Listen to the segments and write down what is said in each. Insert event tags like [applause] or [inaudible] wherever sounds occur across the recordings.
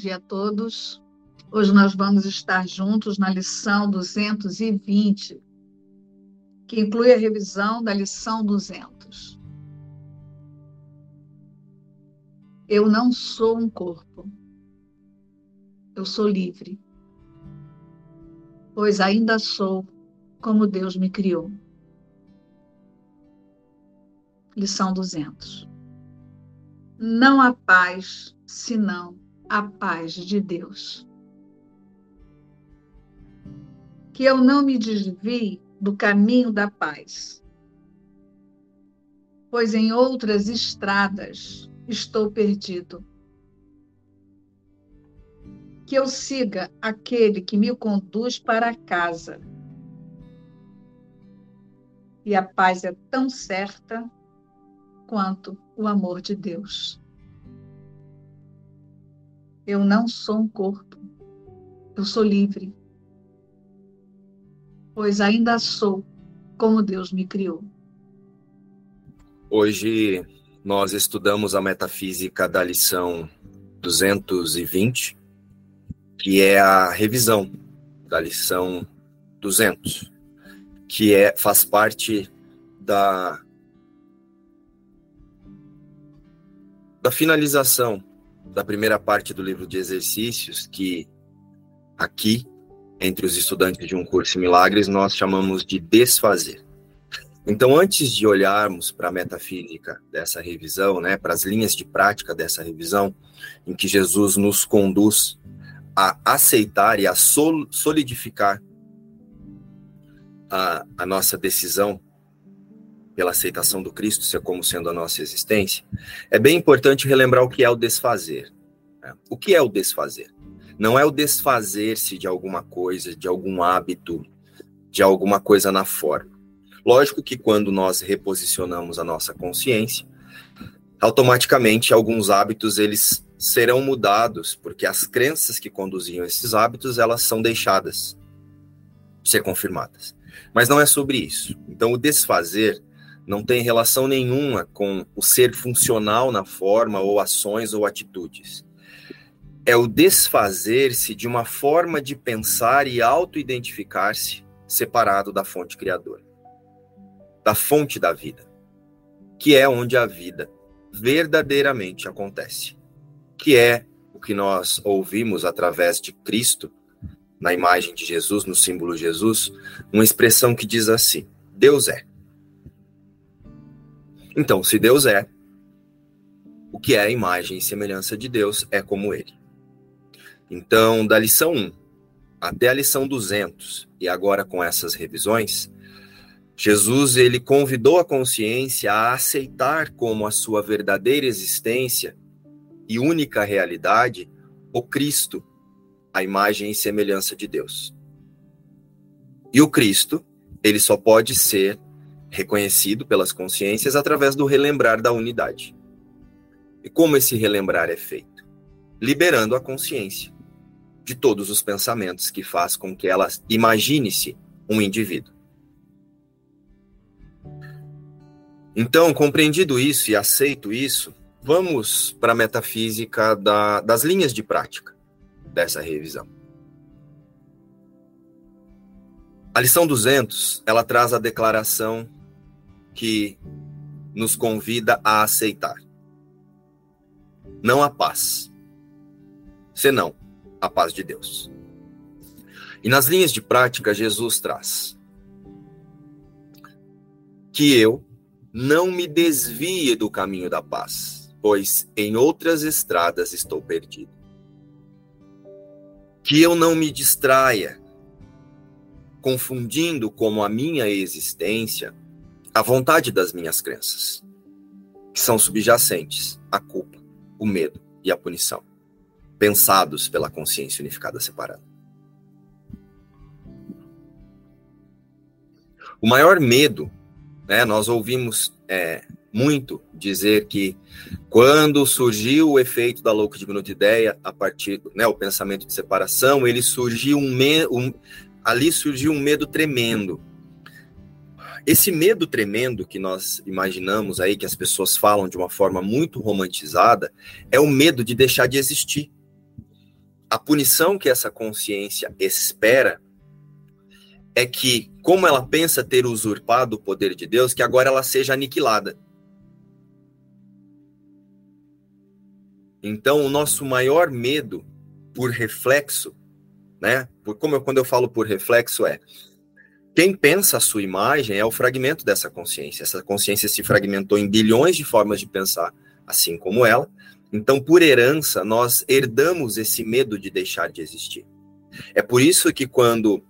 dia a todos. Hoje nós vamos estar juntos na lição 220, que inclui a revisão da lição 200. Eu não sou um corpo. Eu sou livre. Pois ainda sou como Deus me criou. Lição 200. Não há paz senão a paz de Deus. Que eu não me desvie do caminho da paz, pois em outras estradas estou perdido. Que eu siga aquele que me conduz para casa. E a paz é tão certa quanto o amor de Deus. Eu não sou um corpo, eu sou livre, pois ainda sou como Deus me criou. Hoje nós estudamos a metafísica da lição 220, que é a revisão da lição 200, que é faz parte da da finalização da primeira parte do livro de exercícios, que aqui, entre os estudantes de um curso em milagres, nós chamamos de desfazer. Então, antes de olharmos para a metafísica dessa revisão, né, para as linhas de prática dessa revisão, em que Jesus nos conduz a aceitar e a solidificar a, a nossa decisão pela aceitação do Cristo ser como sendo a nossa existência, é bem importante relembrar o que é o desfazer. Né? O que é o desfazer? Não é o desfazer-se de alguma coisa, de algum hábito, de alguma coisa na forma. Lógico que quando nós reposicionamos a nossa consciência, automaticamente alguns hábitos eles serão mudados, porque as crenças que conduziam esses hábitos, elas são deixadas ser confirmadas. Mas não é sobre isso. Então o desfazer não tem relação nenhuma com o ser funcional na forma ou ações ou atitudes. É o desfazer-se de uma forma de pensar e auto-identificar-se separado da fonte criadora, da fonte da vida, que é onde a vida verdadeiramente acontece, que é o que nós ouvimos através de Cristo, na imagem de Jesus, no símbolo Jesus, uma expressão que diz assim: Deus é. Então, se Deus é, o que é a imagem e semelhança de Deus é como ele. Então, da lição 1 até a lição 200, e agora com essas revisões, Jesus ele convidou a consciência a aceitar como a sua verdadeira existência e única realidade o Cristo, a imagem e semelhança de Deus. E o Cristo, ele só pode ser reconhecido pelas consciências através do relembrar da unidade. E como esse relembrar é feito? Liberando a consciência de todos os pensamentos que faz com que ela imagine-se um indivíduo. Então, compreendido isso e aceito isso, vamos para a metafísica da, das linhas de prática dessa revisão. A lição 200, ela traz a declaração que nos convida a aceitar. Não a paz, senão a paz de Deus. E nas linhas de prática, Jesus traz que eu não me desvie do caminho da paz, pois em outras estradas estou perdido. Que eu não me distraia, confundindo como a minha existência a vontade das minhas crenças, que são subjacentes à culpa, o medo e a punição, pensados pela consciência unificada separada. O maior medo, né, nós ouvimos é, muito dizer que quando surgiu o efeito da louca diminuta ideia, a partir, né, o pensamento de separação, ele surgiu um, me, um ali surgiu um medo tremendo, esse medo tremendo que nós imaginamos aí, que as pessoas falam de uma forma muito romantizada, é o medo de deixar de existir. a punição que essa consciência espera é que, como ela pensa ter usurpado o poder de Deus, que agora ela seja aniquilada. Então, o nosso maior medo, por reflexo, né? Por, como eu, quando eu falo por reflexo, é quem pensa a sua imagem é o fragmento dessa consciência. Essa consciência se fragmentou em bilhões de formas de pensar, assim como ela. Então, por herança, nós herdamos esse medo de deixar de existir. É por isso que quando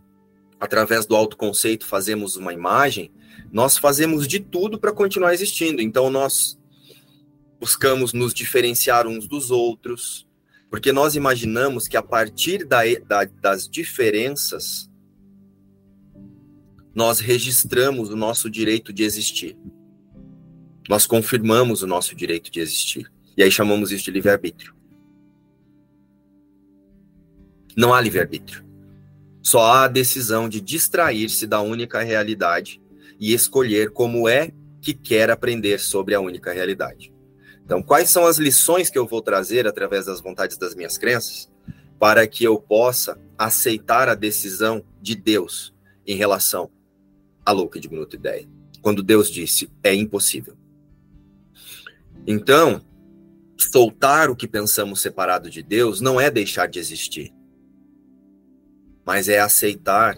através do autoconceito fazemos uma imagem, nós fazemos de tudo para continuar existindo. Então nós buscamos nos diferenciar uns dos outros, porque nós imaginamos que a partir da, da, das diferenças nós registramos o nosso direito de existir. Nós confirmamos o nosso direito de existir. E aí chamamos isso de livre-arbítrio. Não há livre-arbítrio. Só há a decisão de distrair-se da única realidade e escolher como é que quer aprender sobre a única realidade. Então, quais são as lições que eu vou trazer através das vontades das minhas crenças para que eu possa aceitar a decisão de Deus em relação à louca e diminuta ideia? Quando Deus disse, é impossível. Então, soltar o que pensamos separado de Deus não é deixar de existir mas é aceitar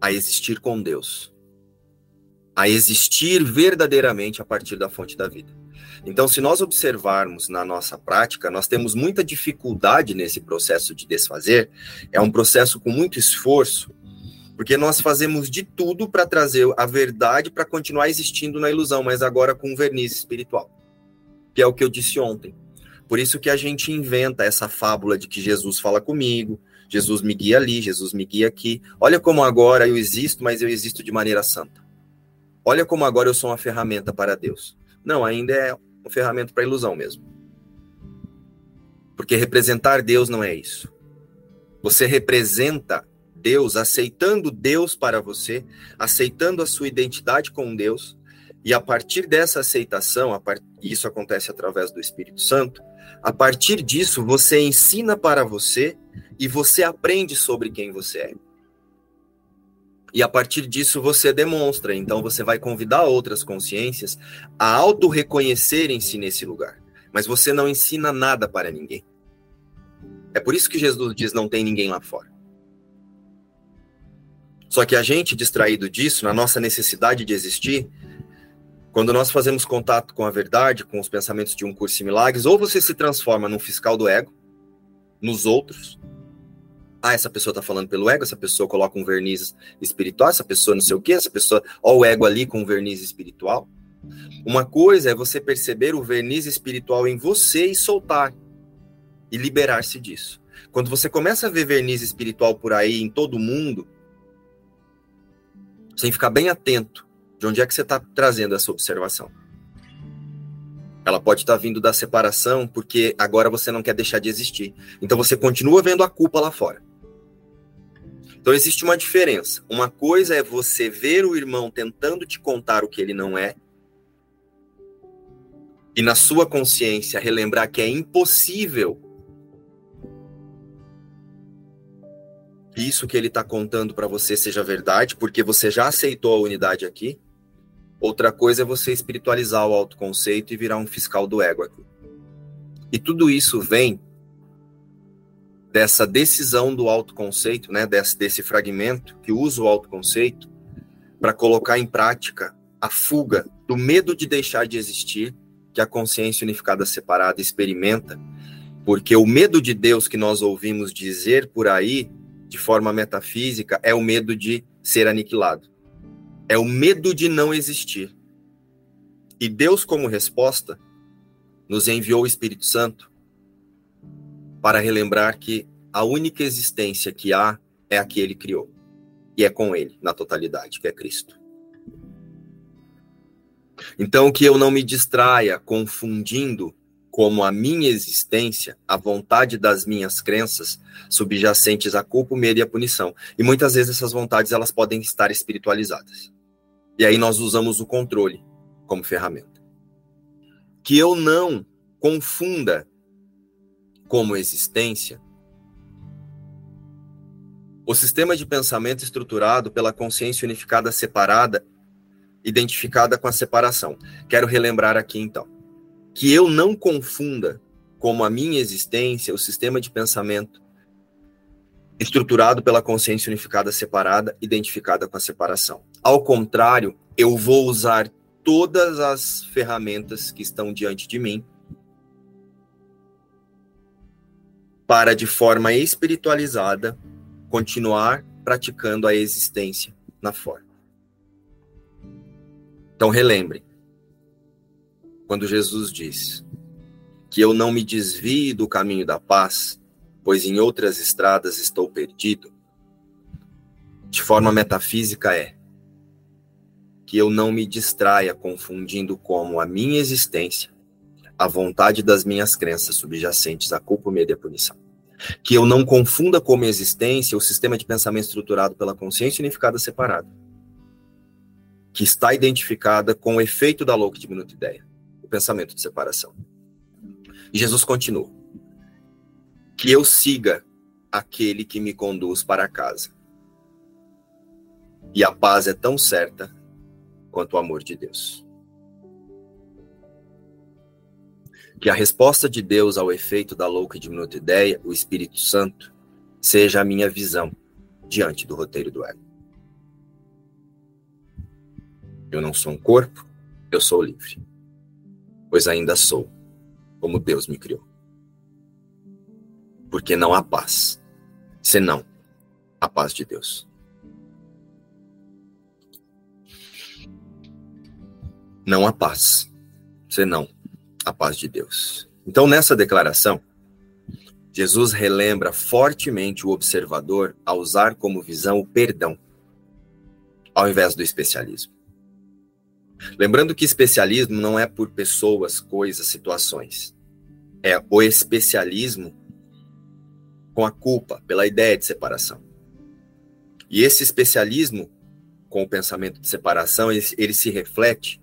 a existir com Deus, a existir verdadeiramente a partir da fonte da vida. Então, se nós observarmos na nossa prática, nós temos muita dificuldade nesse processo de desfazer, é um processo com muito esforço, porque nós fazemos de tudo para trazer a verdade para continuar existindo na ilusão, mas agora com verniz espiritual, que é o que eu disse ontem. Por isso que a gente inventa essa fábula de que Jesus fala comigo, Jesus me guia ali, Jesus me guia aqui. Olha como agora eu existo, mas eu existo de maneira santa. Olha como agora eu sou uma ferramenta para Deus. Não, ainda é uma ferramenta para ilusão mesmo. Porque representar Deus não é isso. Você representa Deus aceitando Deus para você, aceitando a sua identidade com Deus, e a partir dessa aceitação, part... isso acontece através do Espírito Santo, a partir disso você ensina para você e você aprende sobre quem você é. E a partir disso você demonstra, então você vai convidar outras consciências a auto-reconhecerem-se nesse lugar. Mas você não ensina nada para ninguém. É por isso que Jesus diz: não tem ninguém lá fora. Só que a gente, distraído disso, na nossa necessidade de existir, quando nós fazemos contato com a verdade, com os pensamentos de um curso em milagres, ou você se transforma num fiscal do ego, nos outros, ah, essa pessoa está falando pelo ego, essa pessoa coloca um verniz espiritual, essa pessoa não sei o que, essa pessoa, ó o ego ali com um verniz espiritual. Uma coisa é você perceber o verniz espiritual em você e soltar e liberar-se disso. Quando você começa a ver verniz espiritual por aí em todo mundo, que ficar bem atento de onde é que você está trazendo essa observação. Ela pode estar tá vindo da separação, porque agora você não quer deixar de existir. Então você continua vendo a culpa lá fora. Então existe uma diferença. Uma coisa é você ver o irmão tentando te contar o que ele não é, e na sua consciência relembrar que é impossível isso que ele está contando para você seja verdade, porque você já aceitou a unidade aqui. Outra coisa é você espiritualizar o autoconceito e virar um fiscal do ego aqui. E tudo isso vem dessa decisão do autoconceito, né, desse, desse fragmento que usa o autoconceito para colocar em prática a fuga do medo de deixar de existir que a consciência unificada separada experimenta, porque o medo de Deus que nós ouvimos dizer por aí, de forma metafísica, é o medo de ser aniquilado. É o medo de não existir. E Deus, como resposta, nos enviou o Espírito Santo para relembrar que a única existência que há é a que ele criou. E é com ele, na totalidade, que é Cristo. Então, que eu não me distraia confundindo como a minha existência, a vontade das minhas crenças subjacentes à culpa, o medo e a punição. E muitas vezes essas vontades elas podem estar espiritualizadas. E aí nós usamos o controle como ferramenta. Que eu não confunda como existência, o sistema de pensamento estruturado pela consciência unificada separada, identificada com a separação. Quero relembrar aqui então que eu não confunda como a minha existência o sistema de pensamento estruturado pela consciência unificada separada, identificada com a separação. Ao contrário, eu vou usar todas as ferramentas que estão diante de mim para, de forma espiritualizada, continuar praticando a existência na forma. Então relembre, quando Jesus diz que eu não me desvie do caminho da paz, pois em outras estradas estou perdido, de forma metafísica é que eu não me distraia confundindo como a minha existência, a vontade das minhas crenças subjacentes à culpa, medo e a punição. Que eu não confunda como existência o sistema de pensamento estruturado pela consciência unificada separada, que está identificada com o efeito da louca diminuta ideia, o pensamento de separação. Jesus continua: que eu siga aquele que me conduz para casa. E a paz é tão certa quanto o amor de Deus. que a resposta de Deus ao efeito da louca e diminuta ideia, o Espírito Santo, seja a minha visão diante do roteiro do ego. Eu não sou um corpo, eu sou livre, pois ainda sou como Deus me criou. Porque não há paz, senão a paz de Deus. Não há paz, senão a paz de Deus. Então, nessa declaração, Jesus relembra fortemente o observador a usar como visão o perdão, ao invés do especialismo. Lembrando que especialismo não é por pessoas, coisas, situações. É o especialismo com a culpa, pela ideia de separação. E esse especialismo com o pensamento de separação, ele, ele se reflete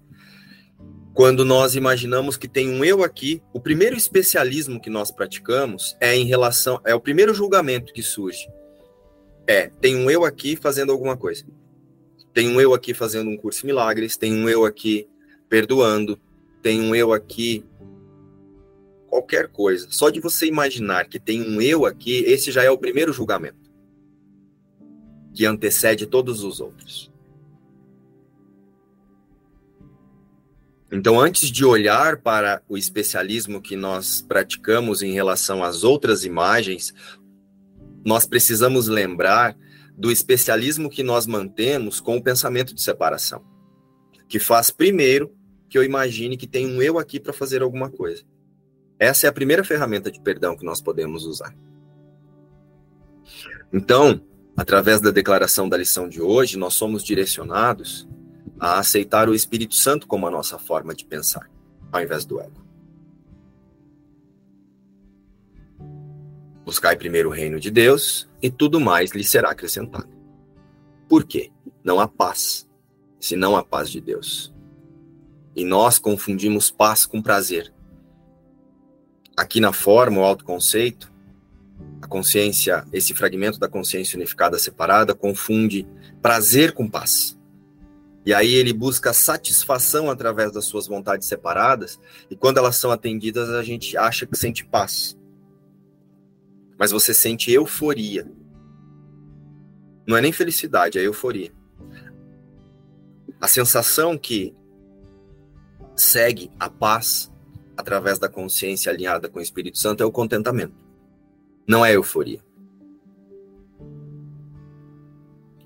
quando nós imaginamos que tem um eu aqui, o primeiro especialismo que nós praticamos é em relação, é o primeiro julgamento que surge. É, tem um eu aqui fazendo alguma coisa. Tem um eu aqui fazendo um curso de milagres, tem um eu aqui perdoando, tem um eu aqui qualquer coisa. Só de você imaginar que tem um eu aqui, esse já é o primeiro julgamento que antecede todos os outros. Então, antes de olhar para o especialismo que nós praticamos em relação às outras imagens, nós precisamos lembrar do especialismo que nós mantemos com o pensamento de separação, que faz primeiro que eu imagine que tem um eu aqui para fazer alguma coisa. Essa é a primeira ferramenta de perdão que nós podemos usar. Então, através da declaração da lição de hoje, nós somos direcionados a aceitar o Espírito Santo como a nossa forma de pensar, ao invés do ego. Buscai primeiro o reino de Deus e tudo mais lhe será acrescentado. Por quê? Não há paz, senão a paz de Deus. E nós confundimos paz com prazer. Aqui na forma, o autoconceito, a consciência, esse fragmento da consciência unificada separada, confunde prazer com paz. E aí ele busca satisfação através das suas vontades separadas, e quando elas são atendidas, a gente acha que sente paz. Mas você sente euforia. Não é nem felicidade, é euforia. A sensação que segue a paz através da consciência alinhada com o Espírito Santo é o contentamento. Não é euforia.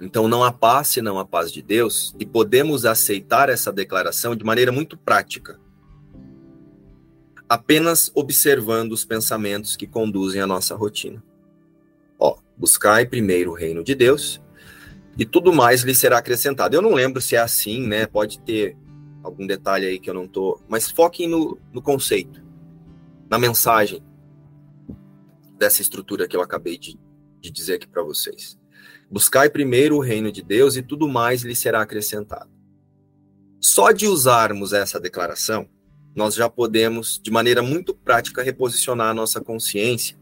Então não há paz senão a paz de Deus, e podemos aceitar essa declaração de maneira muito prática, apenas observando os pensamentos que conduzem a nossa rotina. Ó, buscai primeiro o reino de Deus, e tudo mais lhe será acrescentado. Eu não lembro se é assim, né? Pode ter algum detalhe aí que eu não tô, mas foquem no, no conceito, na mensagem dessa estrutura que eu acabei de, de dizer aqui para vocês. Buscai primeiro o reino de Deus e tudo mais lhe será acrescentado. Só de usarmos essa declaração, nós já podemos, de maneira muito prática, reposicionar a nossa consciência,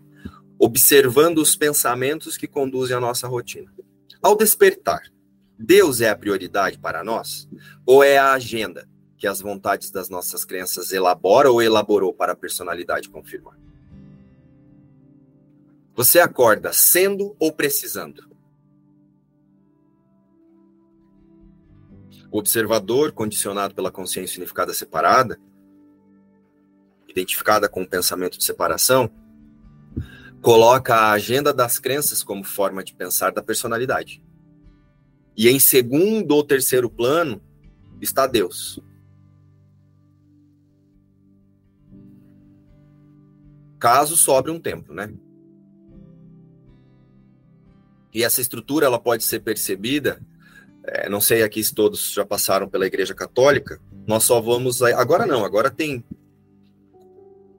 observando os pensamentos que conduzem a nossa rotina. Ao despertar, Deus é a prioridade para nós? Ou é a agenda que as vontades das nossas crenças elabora ou elaborou para a personalidade confirmar? Você acorda sendo ou precisando? O observador, condicionado pela consciência unificada separada, identificada com o pensamento de separação, coloca a agenda das crenças como forma de pensar da personalidade. E em segundo ou terceiro plano está Deus. Caso sobre um tempo, né? E essa estrutura ela pode ser percebida é, não sei aqui se todos já passaram pela Igreja Católica, nós só vamos. Agora não, agora tem.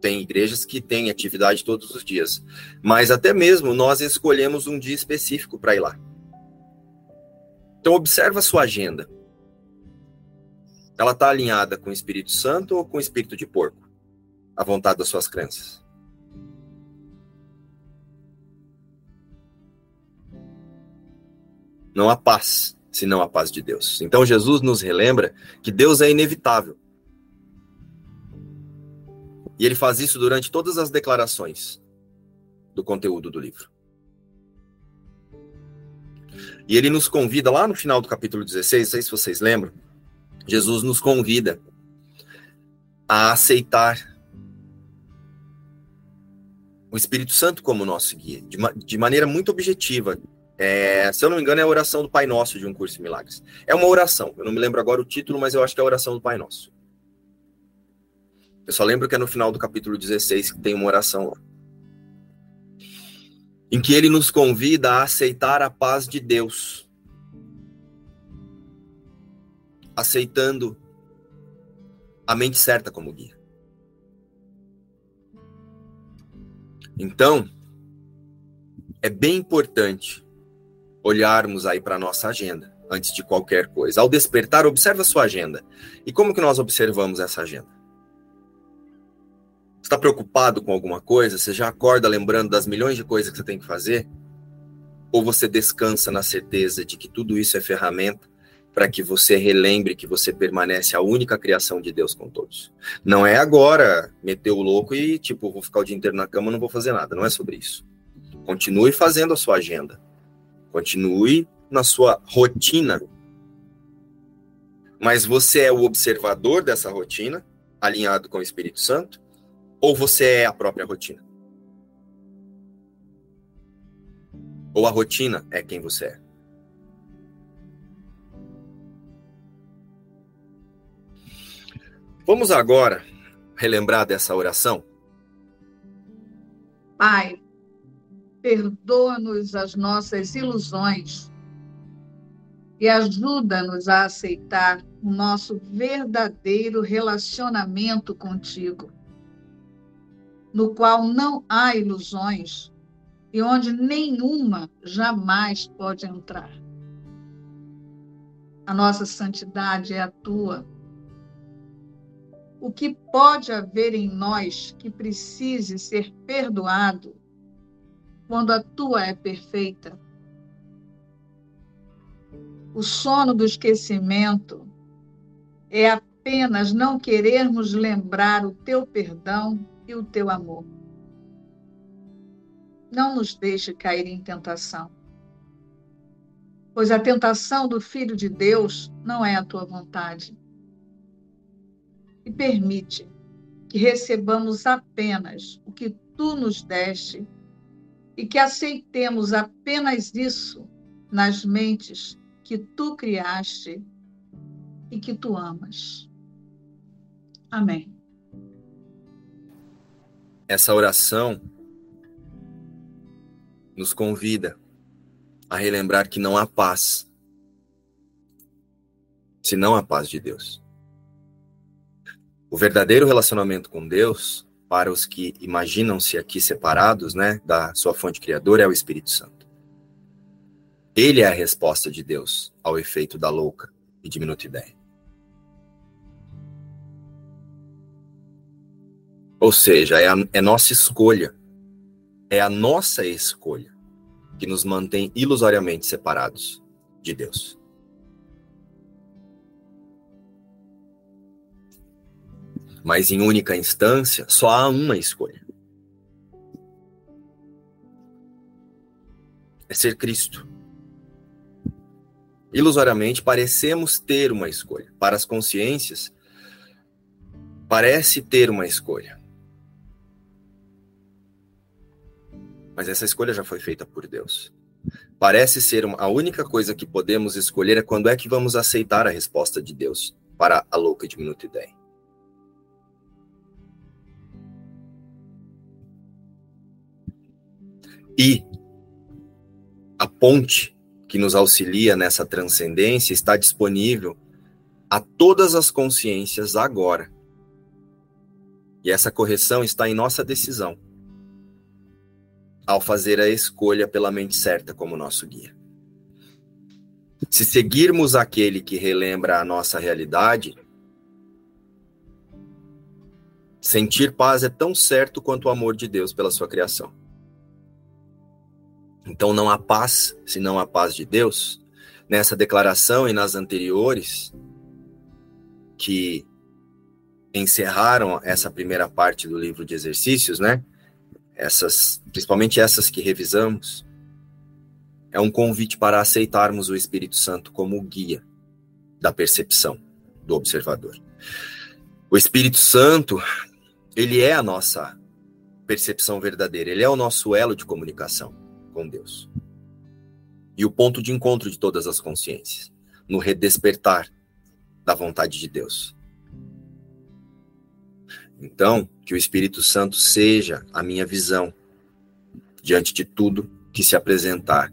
Tem igrejas que têm atividade todos os dias. Mas até mesmo nós escolhemos um dia específico para ir lá. Então, observa a sua agenda. Ela está alinhada com o Espírito Santo ou com o Espírito de porco? A vontade das suas crenças. Não há paz senão a paz de Deus. Então Jesus nos relembra que Deus é inevitável. E ele faz isso durante todas as declarações do conteúdo do livro. E ele nos convida lá no final do capítulo 16, não sei se vocês lembram, Jesus nos convida a aceitar o Espírito Santo como nosso guia, de, de maneira muito objetiva, é, se eu não me engano, é a oração do Pai Nosso de um curso de milagres. É uma oração. Eu não me lembro agora o título, mas eu acho que é a oração do Pai Nosso. Eu só lembro que é no final do capítulo 16 que tem uma oração. Em que ele nos convida a aceitar a paz de Deus. Aceitando a mente certa como guia. Então, é bem importante olharmos aí para a nossa agenda antes de qualquer coisa. Ao despertar, observa a sua agenda. E como que nós observamos essa agenda? Está preocupado com alguma coisa? Você já acorda lembrando das milhões de coisas que você tem que fazer? Ou você descansa na certeza de que tudo isso é ferramenta para que você relembre que você permanece a única criação de Deus com todos? Não é agora meter o louco e, tipo, vou ficar o dia inteiro na cama, não vou fazer nada. Não é sobre isso. Continue fazendo a sua agenda Continue na sua rotina. Mas você é o observador dessa rotina, alinhado com o Espírito Santo, ou você é a própria rotina? Ou a rotina é quem você é? Vamos agora relembrar dessa oração? Pai, perdoa-nos as nossas ilusões e ajuda-nos a aceitar o nosso verdadeiro relacionamento contigo, no qual não há ilusões e onde nenhuma jamais pode entrar. A nossa santidade é a tua. O que pode haver em nós que precise ser perdoado quando a tua é perfeita. O sono do esquecimento é apenas não querermos lembrar o teu perdão e o teu amor. Não nos deixe cair em tentação, pois a tentação do Filho de Deus não é a tua vontade. E permite que recebamos apenas o que tu nos deste e que aceitemos apenas isso nas mentes que tu criaste e que tu amas. Amém. Essa oração nos convida a relembrar que não há paz senão a paz de Deus. O verdadeiro relacionamento com Deus para os que imaginam-se aqui separados, né, da sua fonte criadora, é o Espírito Santo. Ele é a resposta de Deus ao efeito da louca e diminuta ideia. Ou seja, é, a, é nossa escolha. É a nossa escolha que nos mantém ilusoriamente separados de Deus. Mas em única instância, só há uma escolha. É ser Cristo. Ilusoriamente parecemos ter uma escolha. Para as consciências, parece ter uma escolha. Mas essa escolha já foi feita por Deus. Parece ser uma, a única coisa que podemos escolher é quando é que vamos aceitar a resposta de Deus para a louca e ideia. E a ponte que nos auxilia nessa transcendência está disponível a todas as consciências agora. E essa correção está em nossa decisão, ao fazer a escolha pela mente certa como nosso guia. Se seguirmos aquele que relembra a nossa realidade, sentir paz é tão certo quanto o amor de Deus pela sua criação. Então não há paz senão a paz de Deus. Nessa declaração e nas anteriores, que encerraram essa primeira parte do livro de exercícios, né? Essas, principalmente essas que revisamos, é um convite para aceitarmos o Espírito Santo como guia da percepção do observador. O Espírito Santo, ele é a nossa percepção verdadeira, ele é o nosso elo de comunicação com Deus. E o ponto de encontro de todas as consciências, no redespertar da vontade de Deus. Então, que o Espírito Santo seja a minha visão diante de tudo que se apresentar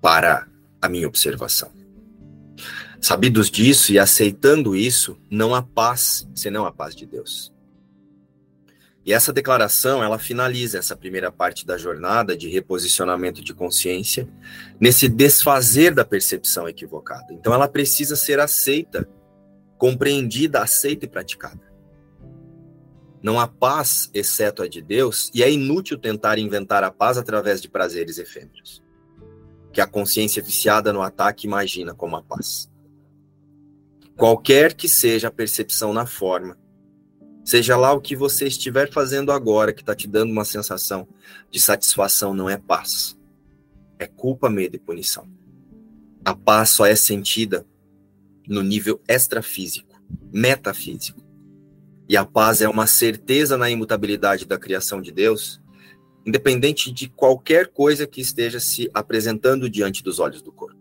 para a minha observação. Sabidos disso e aceitando isso, não há paz senão a paz de Deus. E essa declaração, ela finaliza essa primeira parte da jornada de reposicionamento de consciência, nesse desfazer da percepção equivocada. Então ela precisa ser aceita, compreendida, aceita e praticada. Não há paz exceto a de Deus, e é inútil tentar inventar a paz através de prazeres efêmeros, que a consciência viciada no ataque imagina como a paz. Qualquer que seja a percepção na forma, Seja lá o que você estiver fazendo agora que está te dando uma sensação de satisfação, não é paz. É culpa, medo e punição. A paz só é sentida no nível extrafísico, metafísico. E a paz é uma certeza na imutabilidade da criação de Deus, independente de qualquer coisa que esteja se apresentando diante dos olhos do corpo.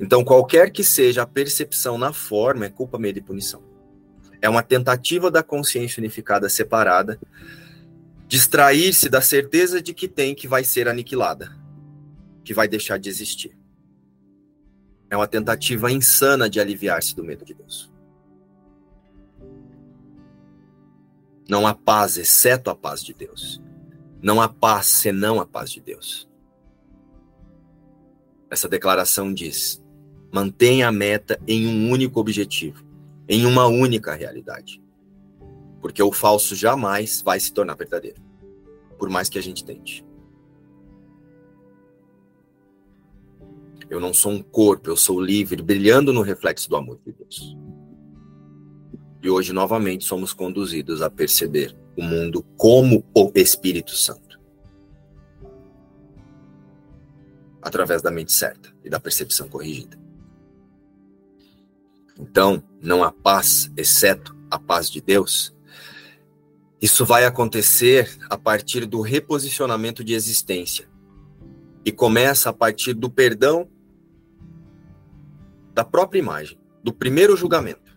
Então, qualquer que seja a percepção na forma, é culpa, medo e punição. É uma tentativa da consciência unificada separada distrair-se da certeza de que tem que vai ser aniquilada, que vai deixar de existir. É uma tentativa insana de aliviar-se do medo de Deus. Não há paz exceto a paz de Deus. Não há paz senão a paz de Deus. Essa declaração diz: mantenha a meta em um único objetivo em uma única realidade. Porque o falso jamais vai se tornar verdadeiro, por mais que a gente tente. Eu não sou um corpo, eu sou livre, brilhando no reflexo do amor de Deus. E hoje, novamente, somos conduzidos a perceber o mundo como o Espírito Santo. Através da mente certa e da percepção corrigida. Então, não há paz, exceto a paz de Deus. Isso vai acontecer a partir do reposicionamento de existência. E começa a partir do perdão da própria imagem, do primeiro julgamento.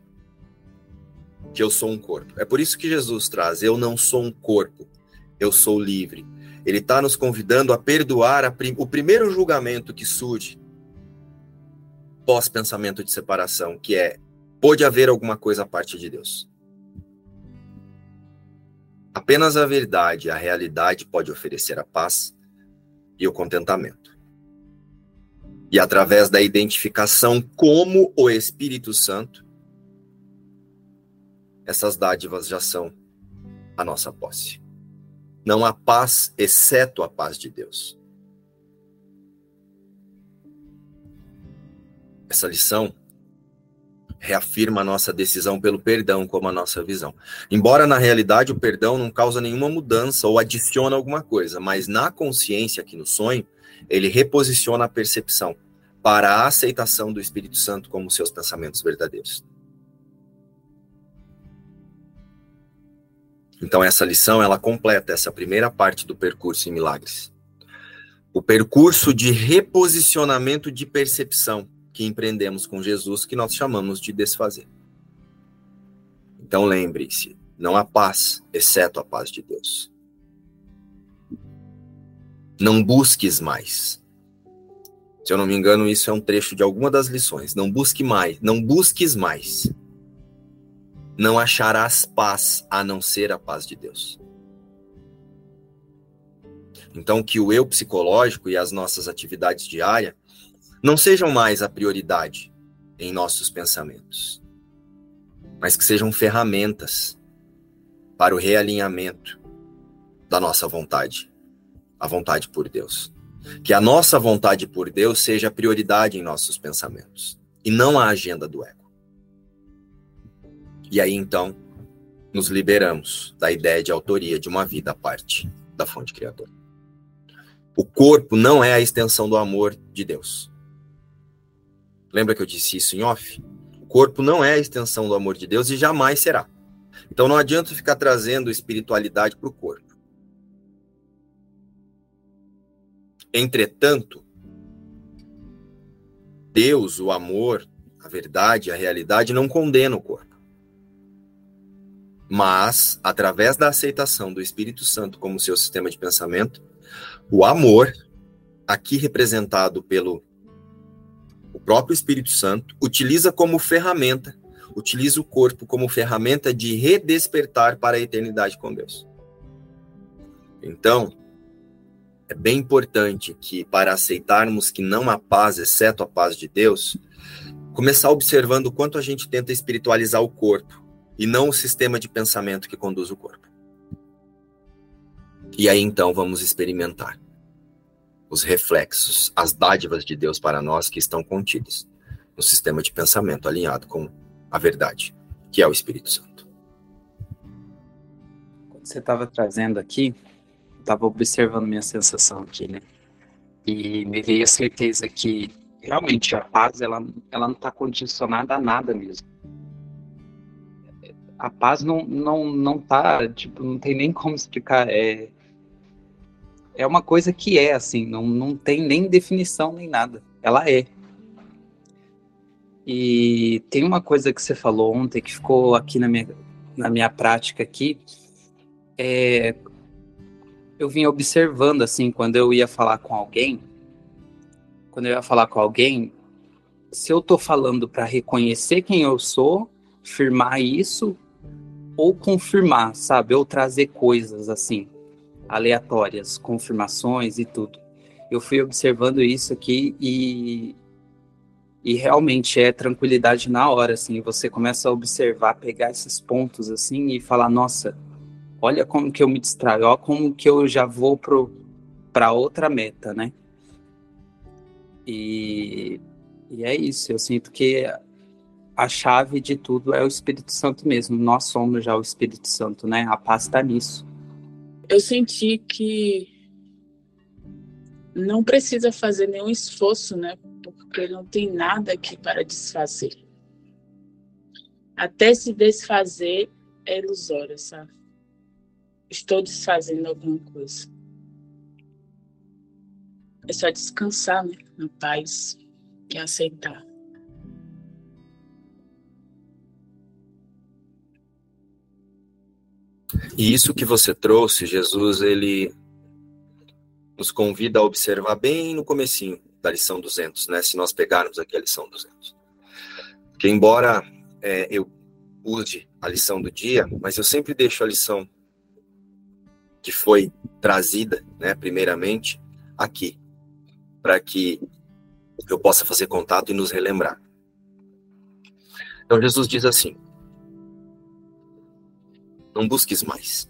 Que eu sou um corpo. É por isso que Jesus traz: eu não sou um corpo, eu sou livre. Ele está nos convidando a perdoar prim o primeiro julgamento que surge pós-pensamento de separação, que é pode haver alguma coisa à parte de Deus. Apenas a verdade, a realidade pode oferecer a paz e o contentamento. E através da identificação como o Espírito Santo, essas dádivas já são a nossa posse. Não há paz exceto a paz de Deus. Essa lição reafirma a nossa decisão pelo perdão como a nossa visão. Embora na realidade o perdão não causa nenhuma mudança ou adiciona alguma coisa, mas na consciência aqui no sonho, ele reposiciona a percepção para a aceitação do Espírito Santo como seus pensamentos verdadeiros. Então essa lição ela completa essa primeira parte do percurso em milagres. O percurso de reposicionamento de percepção que empreendemos com Jesus, que nós chamamos de desfazer. Então lembre-se, não há paz, exceto a paz de Deus. Não busques mais. Se eu não me engano, isso é um trecho de alguma das lições. Não busque mais, não busques mais. Não acharás paz a não ser a paz de Deus. Então, que o eu psicológico e as nossas atividades diárias não sejam mais a prioridade em nossos pensamentos, mas que sejam ferramentas para o realinhamento da nossa vontade, a vontade por Deus. Que a nossa vontade por Deus seja a prioridade em nossos pensamentos e não a agenda do ego. E aí então nos liberamos da ideia de autoria de uma vida à parte da fonte criadora. O corpo não é a extensão do amor de Deus. Lembra que eu disse isso em off? O corpo não é a extensão do amor de Deus e jamais será. Então não adianta ficar trazendo espiritualidade para o corpo. Entretanto, Deus, o amor, a verdade, a realidade não condena o corpo. Mas, através da aceitação do Espírito Santo como seu sistema de pensamento, o amor, aqui representado pelo o próprio Espírito Santo utiliza como ferramenta, utiliza o corpo como ferramenta de redespertar para a eternidade com Deus. Então, é bem importante que, para aceitarmos que não há paz, exceto a paz de Deus, começar observando o quanto a gente tenta espiritualizar o corpo e não o sistema de pensamento que conduz o corpo. E aí então vamos experimentar os reflexos, as dádivas de Deus para nós que estão contidos no sistema de pensamento alinhado com a verdade, que é o Espírito Santo. Quando você estava trazendo aqui, estava observando minha sensação aqui, né? E me veio a certeza que realmente a paz ela, ela não está condicionada a nada mesmo. A paz não não não tá tipo não tem nem como explicar. É, é uma coisa que é assim, não, não tem nem definição nem nada. Ela é. E tem uma coisa que você falou ontem que ficou aqui na minha, na minha prática aqui. É, eu vim observando assim, quando eu ia falar com alguém, quando eu ia falar com alguém, se eu tô falando para reconhecer quem eu sou, firmar isso ou confirmar, sabe? Ou trazer coisas assim aleatórias, confirmações e tudo. Eu fui observando isso aqui e, e realmente é tranquilidade na hora, assim, você começa a observar, pegar esses pontos, assim, e falar, nossa, olha como que eu me distraio, olha como que eu já vou para outra meta, né? E, e é isso, eu sinto que a chave de tudo é o Espírito Santo mesmo, nós somos já o Espírito Santo, né? A paz está nisso eu senti que não precisa fazer nenhum esforço, né? Porque não tem nada aqui para desfazer. Até se desfazer é ilusório, sabe? Estou desfazendo alguma coisa. É só descansar, né? Na paz e aceitar. E isso que você trouxe, Jesus, ele nos convida a observar bem no comecinho da lição 200, né? Se nós pegarmos aqui a lição 200. Que embora é, eu use a lição do dia, mas eu sempre deixo a lição que foi trazida, né, primeiramente, aqui, para que eu possa fazer contato e nos relembrar. Então Jesus diz assim: Não busques mais.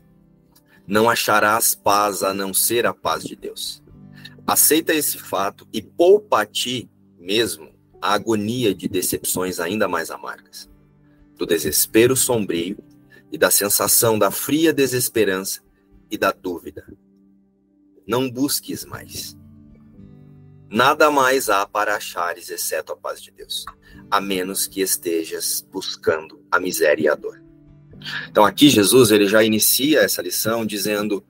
Não acharás paz a não ser a paz de Deus. Aceita esse fato e poupa a ti mesmo a agonia de decepções ainda mais amargas, do desespero sombrio e da sensação da fria desesperança e da dúvida. Não busques mais. Nada mais há para achares exceto a paz de Deus, a menos que estejas buscando a miséria e a dor. Então aqui Jesus ele já inicia essa lição dizendo: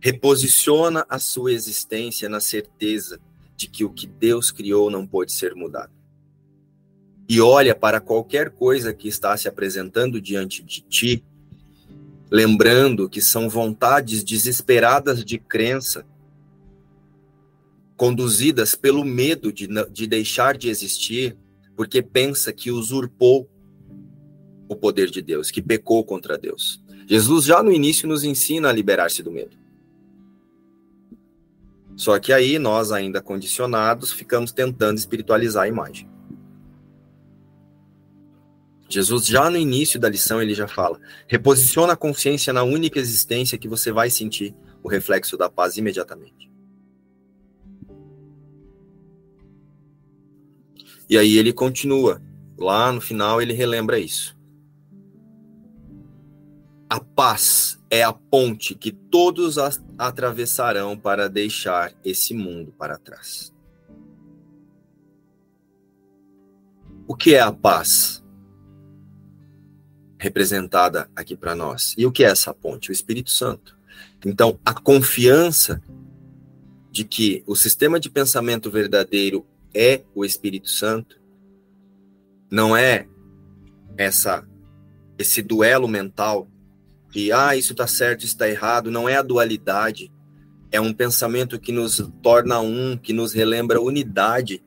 reposiciona a sua existência na certeza de que o que Deus criou não pode ser mudado. E olha para qualquer coisa que está se apresentando diante de ti, lembrando que são vontades desesperadas de crença, conduzidas pelo medo de, de deixar de existir, porque pensa que usurpou o poder de Deus, que pecou contra Deus. Jesus já no início nos ensina a liberar-se do medo. Só que aí nós, ainda condicionados, ficamos tentando espiritualizar a imagem. Jesus, já no início da lição, ele já fala: reposiciona a consciência na única existência que você vai sentir o reflexo da paz imediatamente. E aí ele continua. Lá no final, ele relembra isso. A paz é a ponte que todos atravessarão para deixar esse mundo para trás. O que é a paz? Representada aqui para nós. E o que é essa ponte? O Espírito Santo. Então, a confiança de que o sistema de pensamento verdadeiro é o Espírito Santo, não é essa esse duelo mental que ah, isso está certo, isso está errado, não é a dualidade, é um pensamento que nos torna um, que nos relembra unidade,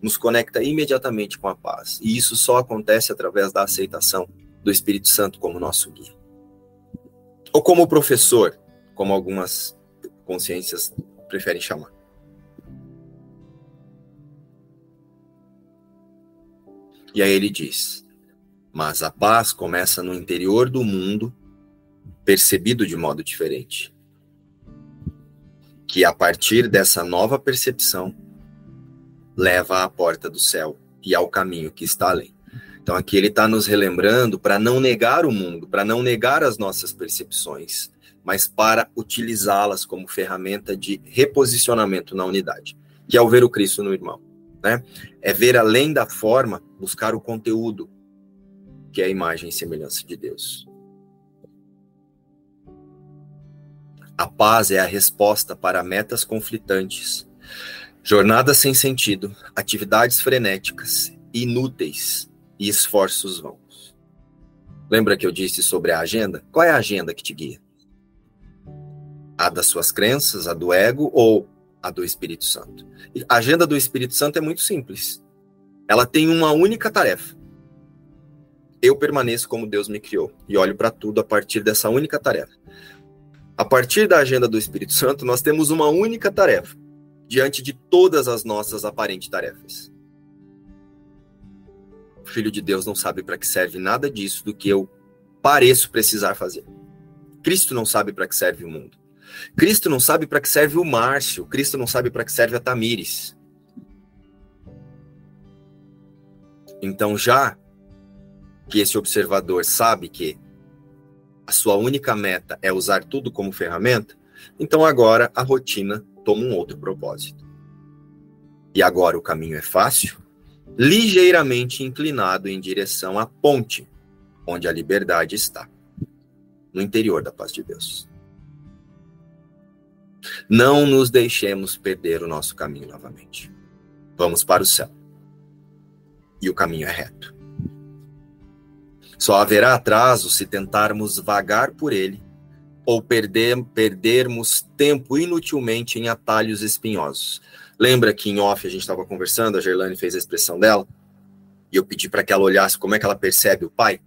nos conecta imediatamente com a paz. E isso só acontece através da aceitação do Espírito Santo como nosso guia. Ou como professor, como algumas consciências preferem chamar. E aí ele diz: Mas a paz começa no interior do mundo percebido de modo diferente. Que a partir dessa nova percepção leva à porta do céu e ao caminho que está além. Então aqui ele está nos relembrando para não negar o mundo, para não negar as nossas percepções, mas para utilizá-las como ferramenta de reposicionamento na unidade, que é o ver o Cristo no irmão. Né? É ver além da forma, buscar o conteúdo, que é a imagem e semelhança de Deus. A paz é a resposta para metas conflitantes, jornadas sem sentido, atividades frenéticas, inúteis e esforços vãos. Lembra que eu disse sobre a agenda? Qual é a agenda que te guia? A das suas crenças, a do ego ou a do Espírito Santo? A agenda do Espírito Santo é muito simples. Ela tem uma única tarefa. Eu permaneço como Deus me criou e olho para tudo a partir dessa única tarefa. A partir da agenda do Espírito Santo, nós temos uma única tarefa diante de todas as nossas aparentes tarefas. O Filho de Deus não sabe para que serve nada disso do que eu pareço precisar fazer. Cristo não sabe para que serve o mundo. Cristo não sabe para que serve o Márcio. Cristo não sabe para que serve a Tamires. Então, já que esse observador sabe que a sua única meta é usar tudo como ferramenta, então agora a rotina toma um outro propósito. E agora o caminho é fácil, ligeiramente inclinado em direção à ponte, onde a liberdade está, no interior da paz de Deus. Não nos deixemos perder o nosso caminho novamente. Vamos para o céu. E o caminho é reto. Só haverá atraso se tentarmos vagar por ele ou perder, perdermos tempo inutilmente em atalhos espinhosos. Lembra que em off a gente estava conversando, a Gerlane fez a expressão dela, e eu pedi para que ela olhasse como é que ela percebe o pai?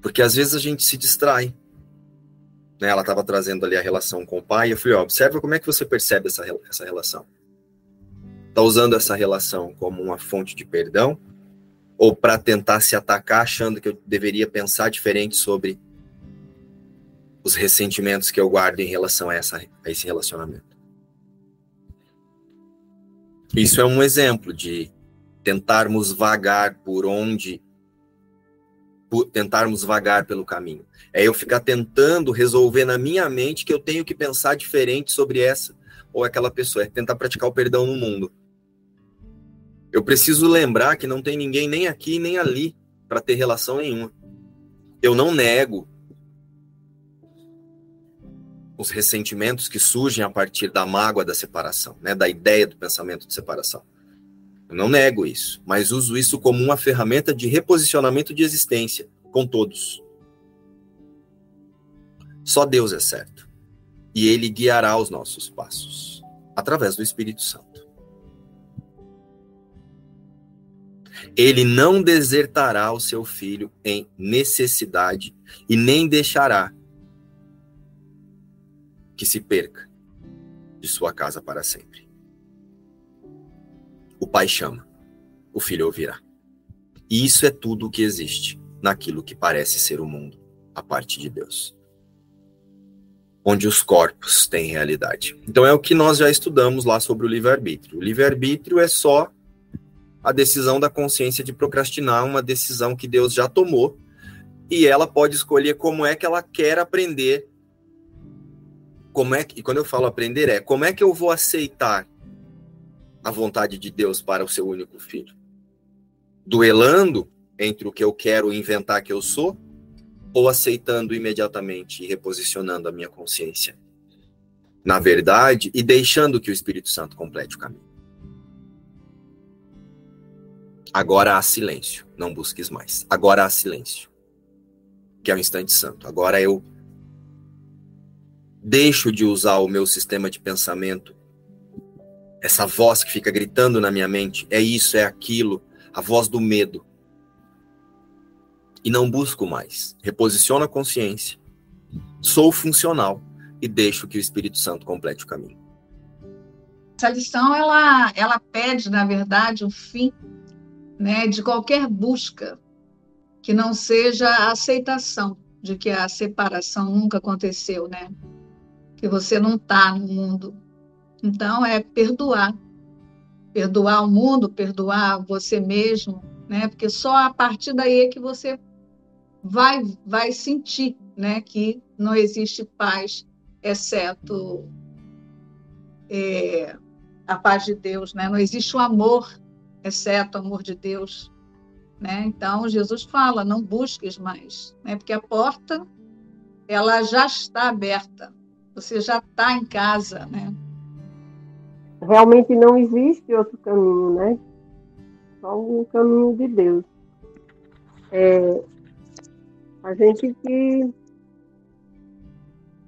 Porque às vezes a gente se distrai. Né? Ela estava trazendo ali a relação com o pai, e eu falei, ó, observa como é que você percebe essa, essa relação. Está usando essa relação como uma fonte de perdão, ou para tentar se atacar achando que eu deveria pensar diferente sobre os ressentimentos que eu guardo em relação a, essa, a esse relacionamento. Isso é um exemplo de tentarmos vagar por onde por tentarmos vagar pelo caminho. É eu ficar tentando resolver na minha mente que eu tenho que pensar diferente sobre essa ou aquela pessoa, é tentar praticar o perdão no mundo. Eu preciso lembrar que não tem ninguém nem aqui nem ali para ter relação nenhuma. Eu não nego os ressentimentos que surgem a partir da mágoa da separação, né, da ideia do pensamento de separação. Eu não nego isso, mas uso isso como uma ferramenta de reposicionamento de existência com todos. Só Deus é certo. E ele guiará os nossos passos através do Espírito Santo. Ele não desertará o seu filho em necessidade e nem deixará que se perca de sua casa para sempre. O pai chama, o filho ouvirá. E isso é tudo o que existe naquilo que parece ser o mundo, a parte de Deus. Onde os corpos têm realidade. Então é o que nós já estudamos lá sobre o livre-arbítrio. O livre-arbítrio é só a decisão da consciência de procrastinar uma decisão que Deus já tomou e ela pode escolher como é que ela quer aprender. Como é que, e quando eu falo aprender é como é que eu vou aceitar a vontade de Deus para o seu único filho? Duelando entre o que eu quero inventar que eu sou ou aceitando imediatamente e reposicionando a minha consciência na verdade e deixando que o Espírito Santo complete o caminho. Agora há silêncio, não busques mais. Agora há silêncio, que é o instante santo. Agora eu deixo de usar o meu sistema de pensamento essa voz que fica gritando na minha mente, é isso, é aquilo, a voz do medo. E não busco mais. Reposiciono a consciência. Sou funcional e deixo que o Espírito Santo complete o caminho. Essa lição ela ela pede, na verdade, o fim, né, de qualquer busca que não seja a aceitação de que a separação nunca aconteceu, né? Que você não está no mundo então, é perdoar. Perdoar o mundo, perdoar você mesmo, né? Porque só a partir daí é que você vai, vai sentir né, que não existe paz, exceto é, a paz de Deus, né? Não existe o amor, exceto o amor de Deus. Né? Então, Jesus fala, não busques mais, né? porque a porta ela já está aberta, você já está em casa, né? realmente não existe outro caminho, né? Só o caminho de Deus. É, a gente que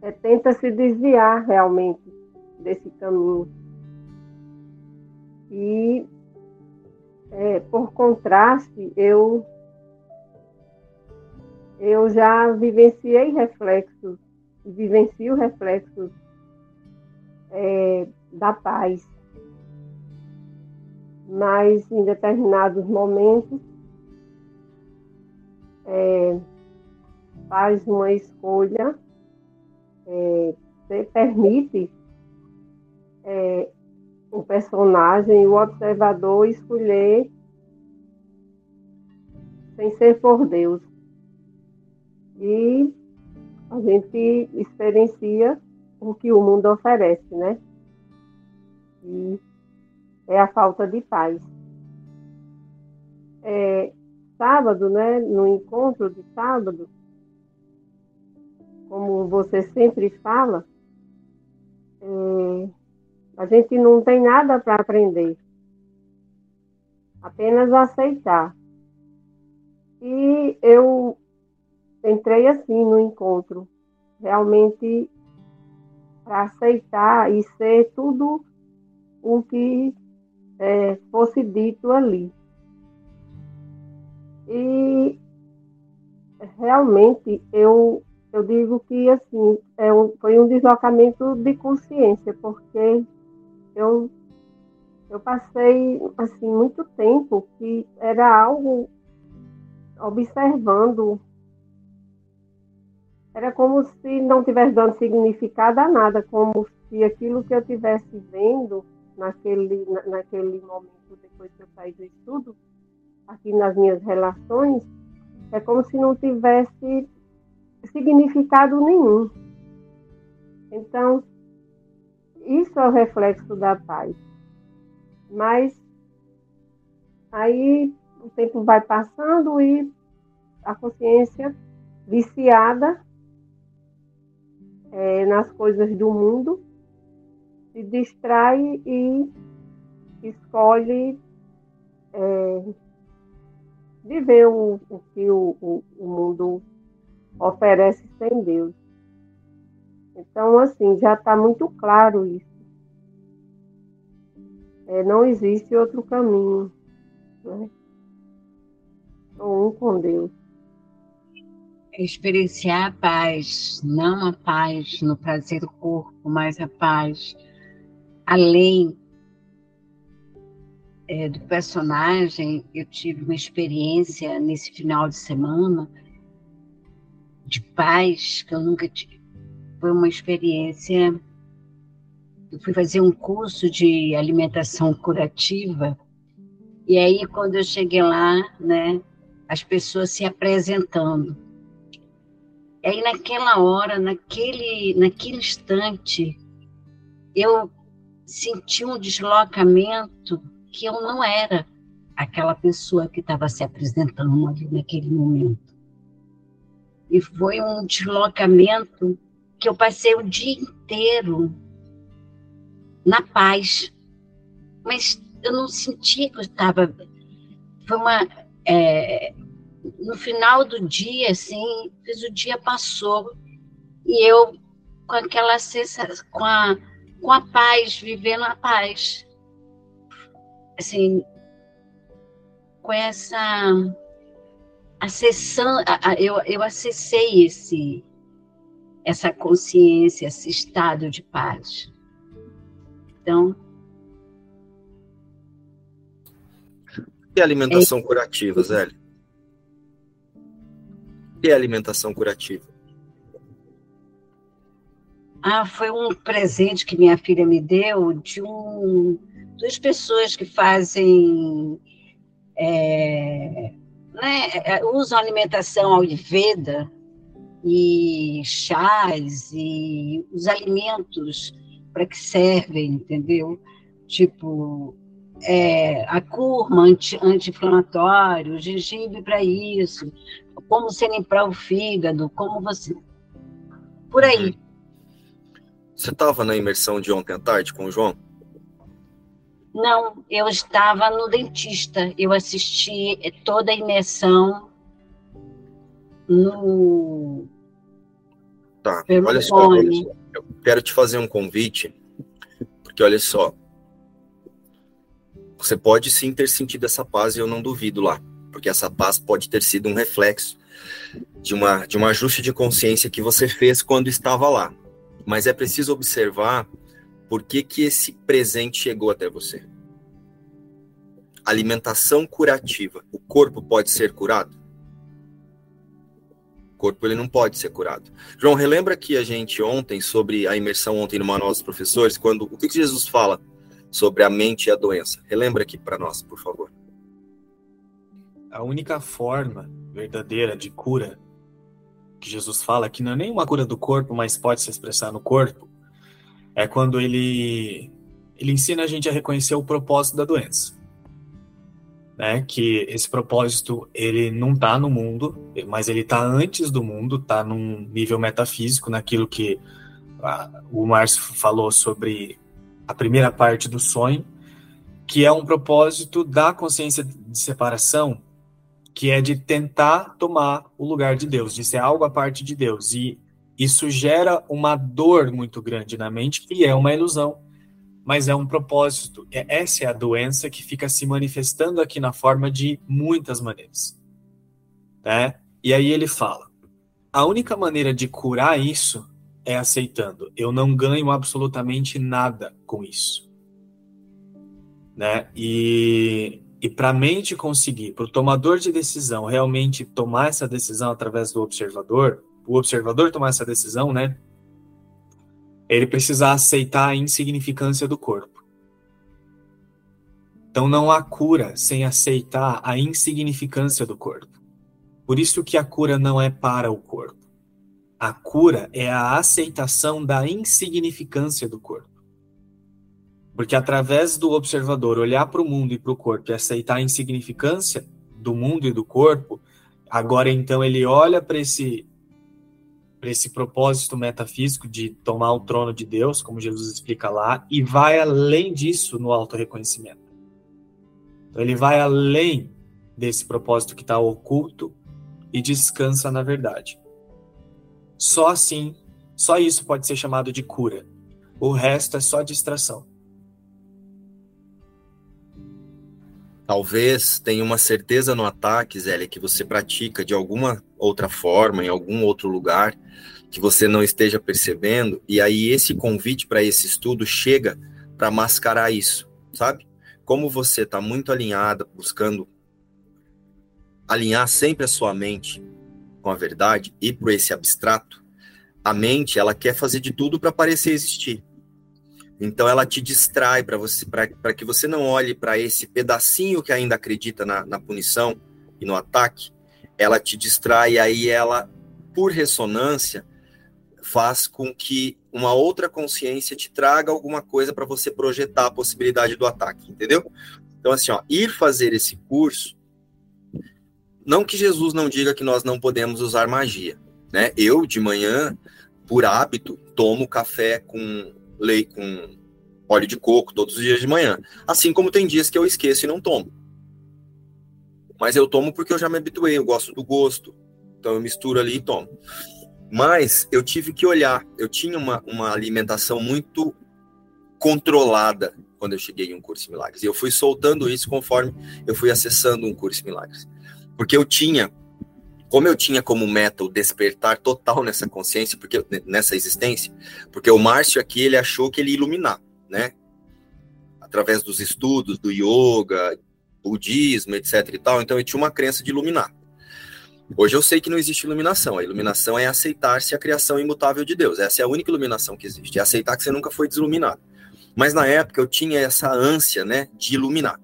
é, tenta se desviar realmente desse caminho. E, é, por contraste, eu, eu já vivenciei reflexos, vivencio reflexos é, da paz. Mas em determinados momentos é, faz uma escolha, é, permite é, o personagem, o observador escolher sem ser por Deus. E a gente experiencia o que o mundo oferece, né? E é a falta de paz. É, sábado, né, no encontro de sábado, como você sempre fala, é, a gente não tem nada para aprender, apenas aceitar. E eu entrei assim no encontro, realmente para aceitar e ser tudo o que é, fosse dito ali. E realmente eu, eu digo que assim é um, foi um deslocamento de consciência, porque eu, eu passei assim muito tempo que era algo observando. Era como se não tivesse dando significado a nada, como se aquilo que eu estivesse vendo naquele, naquele momento, depois que eu saí do estudo, aqui nas minhas relações, é como se não tivesse significado nenhum. Então, isso é o reflexo da paz. Mas aí o tempo vai passando e a consciência viciada é, nas coisas do mundo se distrai e escolhe é, viver o, o que o, o, o mundo oferece sem Deus. Então, assim, já está muito claro isso. É, não existe outro caminho. Né? Um com Deus. Experienciar a paz, não a paz no prazer do corpo, mas a paz além é, do personagem. Eu tive uma experiência nesse final de semana de paz que eu nunca tive. Foi uma experiência. Eu fui fazer um curso de alimentação curativa e aí quando eu cheguei lá, né, as pessoas se apresentando. E aí naquela hora, naquele, naquele instante, eu senti um deslocamento que eu não era aquela pessoa que estava se apresentando ali naquele momento. E foi um deslocamento que eu passei o dia inteiro na paz. Mas eu não sentia que eu estava. Foi uma. É, no final do dia, assim, o dia passou e eu com aquela sensação, com a, com a paz, vivendo a paz. Assim, com essa acessando, eu, eu acessei esse, essa consciência, esse estado de paz. Então. E alimentação é... curativa, Zé? E alimentação curativa? Ah, foi um presente que minha filha me deu de um, duas pessoas que fazem é, né, é, usam alimentação ayurveda e chás e os alimentos para que servem, entendeu? Tipo, é, a curma anti, anti-inflamatório, o gengibre para isso, como você limpar o fígado, como você. Por aí. Você estava na imersão de ontem à tarde com o João? Não, eu estava no dentista. Eu assisti toda a imersão no. Tá, olha só, olha só. Eu quero te fazer um convite, porque olha só. Você pode sim ter sentido essa paz e eu não duvido lá, porque essa paz pode ter sido um reflexo de, uma, de um ajuste de consciência que você fez quando estava lá. Mas é preciso observar por que, que esse presente chegou até você? Alimentação curativa. O corpo pode ser curado? Corpo ele não pode ser curado. João, relembra que a gente ontem, sobre a imersão ontem no Manual dos Professores, quando o que, que Jesus fala sobre a mente e a doença? Relembra aqui para nós, por favor. A única forma verdadeira de cura que Jesus fala, que não é nem uma cura do corpo, mas pode se expressar no corpo, é quando ele, ele ensina a gente a reconhecer o propósito da doença. Né? Que esse propósito ele não está no mundo, mas ele está antes do mundo, está num nível metafísico, naquilo que a, o Márcio falou sobre a primeira parte do sonho, que é um propósito da consciência de separação, que é de tentar tomar o lugar de Deus, de ser algo à parte de Deus. E isso gera uma dor muito grande na mente, que é uma ilusão, mas é um propósito. É, essa é a doença que fica se manifestando aqui na forma de muitas maneiras. Né? E aí ele fala: a única maneira de curar isso é aceitando. Eu não ganho absolutamente nada com isso. Né? E E para a mente conseguir, para o tomador de decisão realmente tomar essa decisão através do observador, o observador tomar essa decisão, né? Ele precisa aceitar a insignificância do corpo. Então não há cura sem aceitar a insignificância do corpo. Por isso que a cura não é para o corpo. A cura é a aceitação da insignificância do corpo. Porque através do observador olhar para o mundo e para o corpo e aceitar a insignificância do mundo e do corpo, agora então ele olha para esse para esse propósito metafísico de tomar o trono de Deus, como Jesus explica lá, e vai além disso no auto-reconhecimento. Então, ele vai além desse propósito que está oculto e descansa na verdade. Só assim, só isso pode ser chamado de cura. O resto é só distração. Talvez tenha uma certeza no ataque, Zélia, que você pratica de alguma outra forma, em algum outro lugar, que você não esteja percebendo, e aí esse convite para esse estudo chega para mascarar isso, sabe? Como você está muito alinhada, buscando alinhar sempre a sua mente com a verdade e por esse abstrato, a mente ela quer fazer de tudo para parecer existir. Então ela te distrai para você para que você não olhe para esse pedacinho que ainda acredita na, na, punição e no ataque. Ela te distrai aí ela, por ressonância, faz com que uma outra consciência te traga alguma coisa para você projetar a possibilidade do ataque, entendeu? Então assim, ó, ir fazer esse curso, não que Jesus não diga que nós não podemos usar magia, né? Eu de manhã, por hábito, tomo café com leite com óleo de coco todos os dias de manhã. Assim como tem dias que eu esqueço e não tomo. Mas eu tomo porque eu já me habituei, eu gosto do gosto. Então eu misturo ali e tomo. Mas eu tive que olhar. Eu tinha uma, uma alimentação muito controlada quando eu cheguei em um curso de milagres. E eu fui soltando isso conforme eu fui acessando um curso de milagres. Porque eu tinha como eu tinha como meta o despertar total nessa consciência, porque nessa existência, porque o Márcio aqui ele achou que ele ia iluminar, né? Através dos estudos do yoga, budismo, etc e tal, então eu tinha uma crença de iluminar. Hoje eu sei que não existe iluminação. A iluminação é aceitar-se a criação imutável de Deus. Essa é a única iluminação que existe. É aceitar que você nunca foi desiluminado. Mas na época eu tinha essa ânsia, né, de iluminar.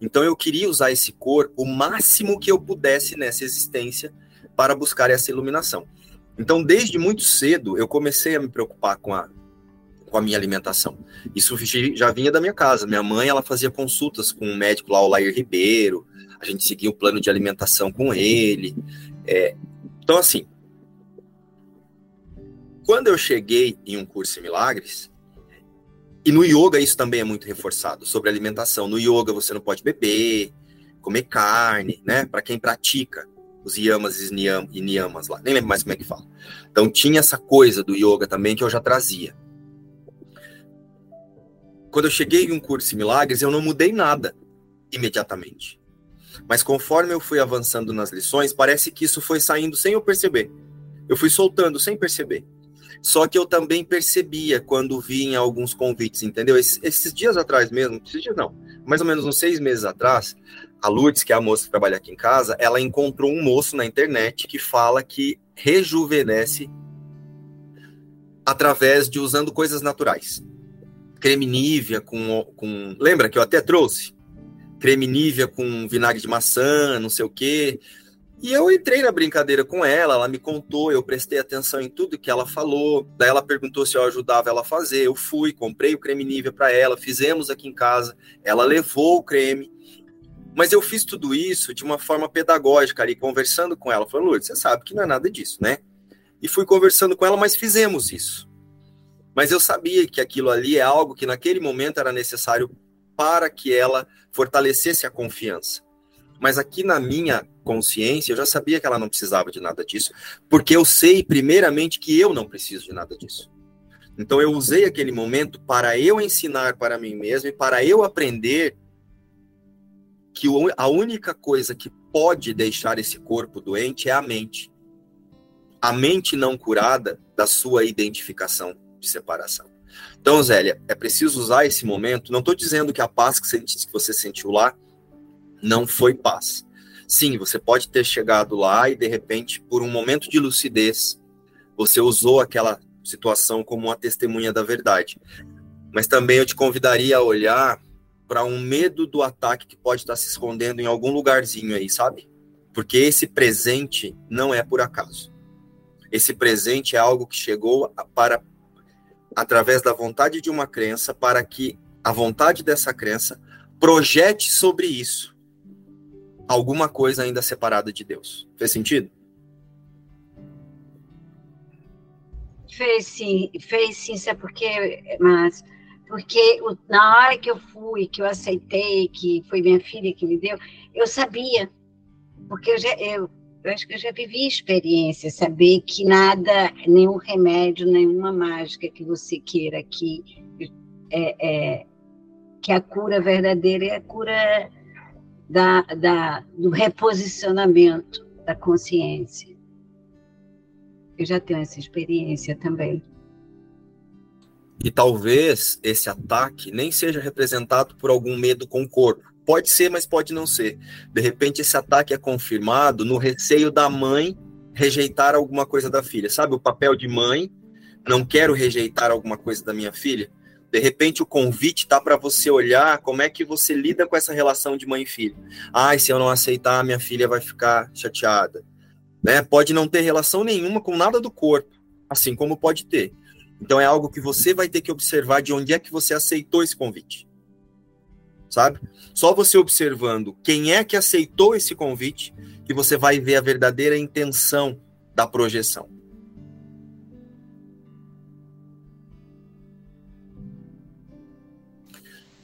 Então eu queria usar esse corpo o máximo que eu pudesse nessa existência para buscar essa iluminação. Então, desde muito cedo, eu comecei a me preocupar com a, com a minha alimentação. Isso já vinha da minha casa. Minha mãe, ela fazia consultas com um médico lá, o Lair Ribeiro. A gente seguia o plano de alimentação com ele. É, então, assim, quando eu cheguei em um curso em milagres, e no yoga isso também é muito reforçado, sobre alimentação. No yoga você não pode beber, comer carne, né? Para quem pratica os yamas e niyamas lá, nem lembro mais como é que fala. Então tinha essa coisa do yoga também que eu já trazia. Quando eu cheguei em um curso em milagres, eu não mudei nada imediatamente. Mas conforme eu fui avançando nas lições, parece que isso foi saindo sem eu perceber. Eu fui soltando sem perceber. Só que eu também percebia quando vinha alguns convites, entendeu? Esses, esses dias atrás mesmo, esses dias não, mais ou menos uns seis meses atrás, a Lourdes, que é a moça que trabalha aqui em casa, ela encontrou um moço na internet que fala que rejuvenesce através de usando coisas naturais. Creme Nivea com, com. Lembra que eu até trouxe? Creme Nivea com vinagre de maçã, não sei o quê. E eu entrei na brincadeira com ela, ela me contou, eu prestei atenção em tudo que ela falou. Daí ela perguntou se eu ajudava ela a fazer. Eu fui, comprei o creme Nivea para ela, fizemos aqui em casa. Ela levou o creme. Mas eu fiz tudo isso de uma forma pedagógica ali, conversando com ela. Falando, Lourdes, você sabe que não é nada disso, né? E fui conversando com ela, mas fizemos isso. Mas eu sabia que aquilo ali é algo que naquele momento era necessário para que ela fortalecesse a confiança. Mas aqui na minha consciência, eu já sabia que ela não precisava de nada disso, porque eu sei, primeiramente, que eu não preciso de nada disso. Então eu usei aquele momento para eu ensinar para mim mesmo e para eu aprender que a única coisa que pode deixar esse corpo doente é a mente. A mente não curada da sua identificação de separação. Então, Zélia, é preciso usar esse momento. Não estou dizendo que a paz que você sentiu lá não foi paz. Sim, você pode ter chegado lá e de repente, por um momento de lucidez, você usou aquela situação como uma testemunha da verdade. Mas também eu te convidaria a olhar para um medo do ataque que pode estar se escondendo em algum lugarzinho aí, sabe? Porque esse presente não é por acaso. Esse presente é algo que chegou para através da vontade de uma crença para que a vontade dessa crença projete sobre isso alguma coisa ainda separada de Deus. Fez sentido? Fez sim, fez sim, sabe por quê? Mas porque na hora que eu fui, que eu aceitei, que foi minha filha que me deu, eu sabia, porque eu já, eu, eu acho que eu já vivi experiência, saber que nada, nenhum remédio, nenhuma mágica que você queira que é, é que a cura verdadeira é a cura da, da, do reposicionamento da consciência. Eu já tenho essa experiência também. E talvez esse ataque nem seja representado por algum medo com o corpo. Pode ser, mas pode não ser. De repente, esse ataque é confirmado no receio da mãe rejeitar alguma coisa da filha. Sabe o papel de mãe? Não quero rejeitar alguma coisa da minha filha. De repente, o convite tá para você olhar como é que você lida com essa relação de mãe e filho. Ah, se eu não aceitar, minha filha vai ficar chateada. Né? Pode não ter relação nenhuma com nada do corpo, assim como pode ter. Então é algo que você vai ter que observar de onde é que você aceitou esse convite. Sabe? Só você observando quem é que aceitou esse convite que você vai ver a verdadeira intenção da projeção.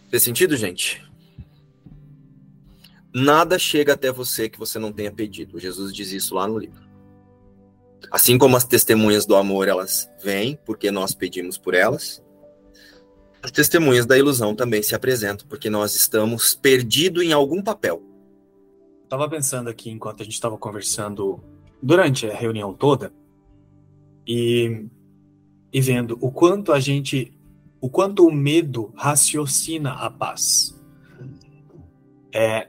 Fez sentido, gente? Nada chega até você que você não tenha pedido. Jesus diz isso lá no livro. Assim como as testemunhas do amor, elas vêm porque nós pedimos por elas, as testemunhas da ilusão também se apresentam porque nós estamos perdidos em algum papel. Estava pensando aqui enquanto a gente estava conversando durante a reunião toda e, e vendo o quanto a gente, o quanto o medo raciocina a paz. É,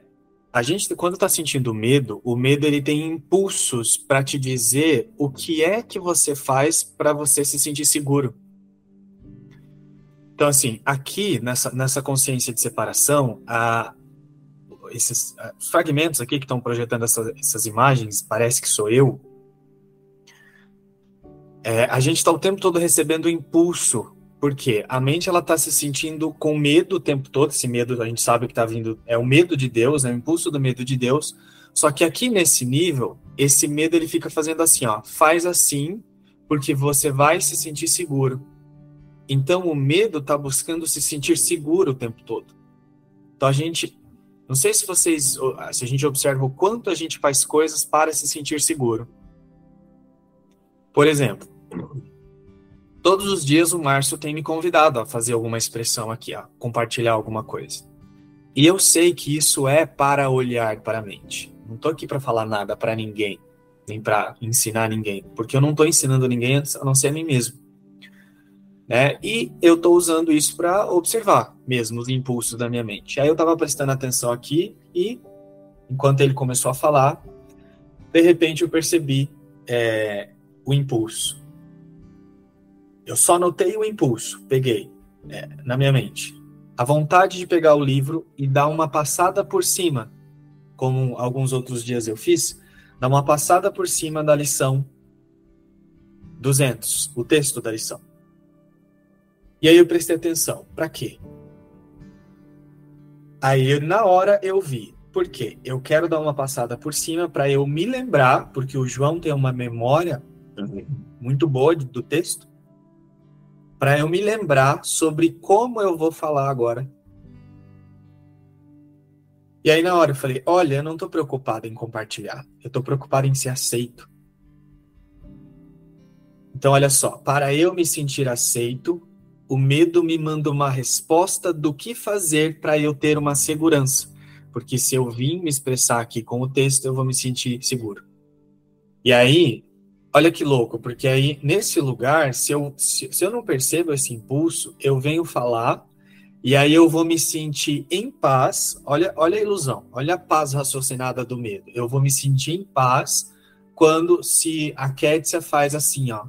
a gente, quando está sentindo medo, o medo ele tem impulsos para te dizer o que é que você faz para você se sentir seguro. Então, assim, aqui nessa, nessa consciência de separação, a, esses a, os fragmentos aqui que estão projetando essa, essas imagens, parece que sou eu. É, a gente está o tempo todo recebendo impulso porque a mente ela está se sentindo com medo o tempo todo. Esse medo a gente sabe que está vindo é o medo de Deus, é o impulso do medo de Deus. Só que aqui nesse nível, esse medo ele fica fazendo assim, ó, faz assim, porque você vai se sentir seguro. Então o medo está buscando se sentir seguro o tempo todo. Então a gente, não sei se vocês, se a gente observa o quanto a gente faz coisas para se sentir seguro. Por exemplo, Todos os dias o Márcio tem me convidado a fazer alguma expressão aqui, a compartilhar alguma coisa. E eu sei que isso é para olhar para a mente. Não estou aqui para falar nada para ninguém, nem para ensinar ninguém, porque eu não estou ensinando ninguém a não ser a mim mesmo. Né? E eu estou usando isso para observar mesmo os impulsos da minha mente. Aí eu estava prestando atenção aqui e, enquanto ele começou a falar, de repente eu percebi é, o impulso. Eu só notei o impulso, peguei é, na minha mente. A vontade de pegar o livro e dar uma passada por cima, como alguns outros dias eu fiz, dar uma passada por cima da lição 200, o texto da lição. E aí eu prestei atenção. Para quê? Aí na hora eu vi. Por quê? Eu quero dar uma passada por cima para eu me lembrar, porque o João tem uma memória muito boa do texto para eu me lembrar sobre como eu vou falar agora. E aí na hora eu falei, olha, eu não estou preocupado em compartilhar, eu estou preocupado em ser aceito. Então olha só, para eu me sentir aceito, o medo me manda uma resposta do que fazer para eu ter uma segurança. Porque se eu vim me expressar aqui com o texto, eu vou me sentir seguro. E aí, Olha que louco, porque aí nesse lugar, se eu, se, se eu não percebo esse impulso, eu venho falar E aí eu vou me sentir em paz. Olha, olha a ilusão, olha a paz raciocinada do medo. Eu vou me sentir em paz quando se a Kétia faz assim, ó,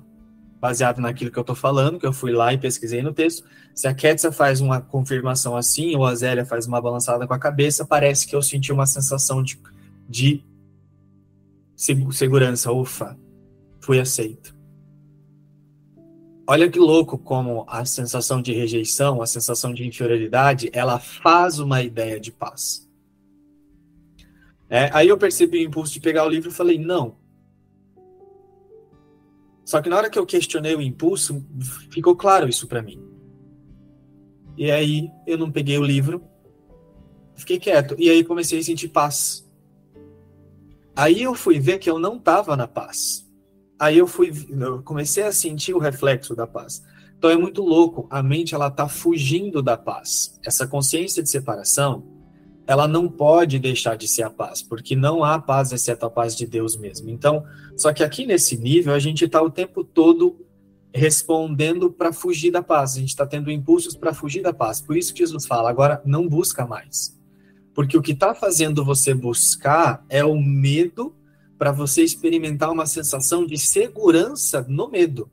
baseado naquilo que eu tô falando, que eu fui lá e pesquisei no texto. Se a Kétia faz uma confirmação assim, ou a Zélia faz uma balançada com a cabeça, parece que eu senti uma sensação de, de segurança. Ufa, fui aceito. Olha que louco como a sensação de rejeição, a sensação de inferioridade, ela faz uma ideia de paz. É, aí eu percebi o impulso de pegar o livro e falei, não. Só que na hora que eu questionei o impulso, ficou claro isso para mim. E aí eu não peguei o livro, fiquei quieto. E aí comecei a sentir paz. Aí eu fui ver que eu não estava na paz. Aí eu fui, eu comecei a sentir o reflexo da paz. Então é muito louco, a mente ela tá fugindo da paz. Essa consciência de separação, ela não pode deixar de ser a paz, porque não há paz exceto a paz de Deus mesmo. Então, só que aqui nesse nível a gente está o tempo todo respondendo para fugir da paz. A gente está tendo impulsos para fugir da paz. Por isso que Jesus fala, agora não busca mais. Porque o que está fazendo você buscar é o medo para você experimentar uma sensação de segurança no medo.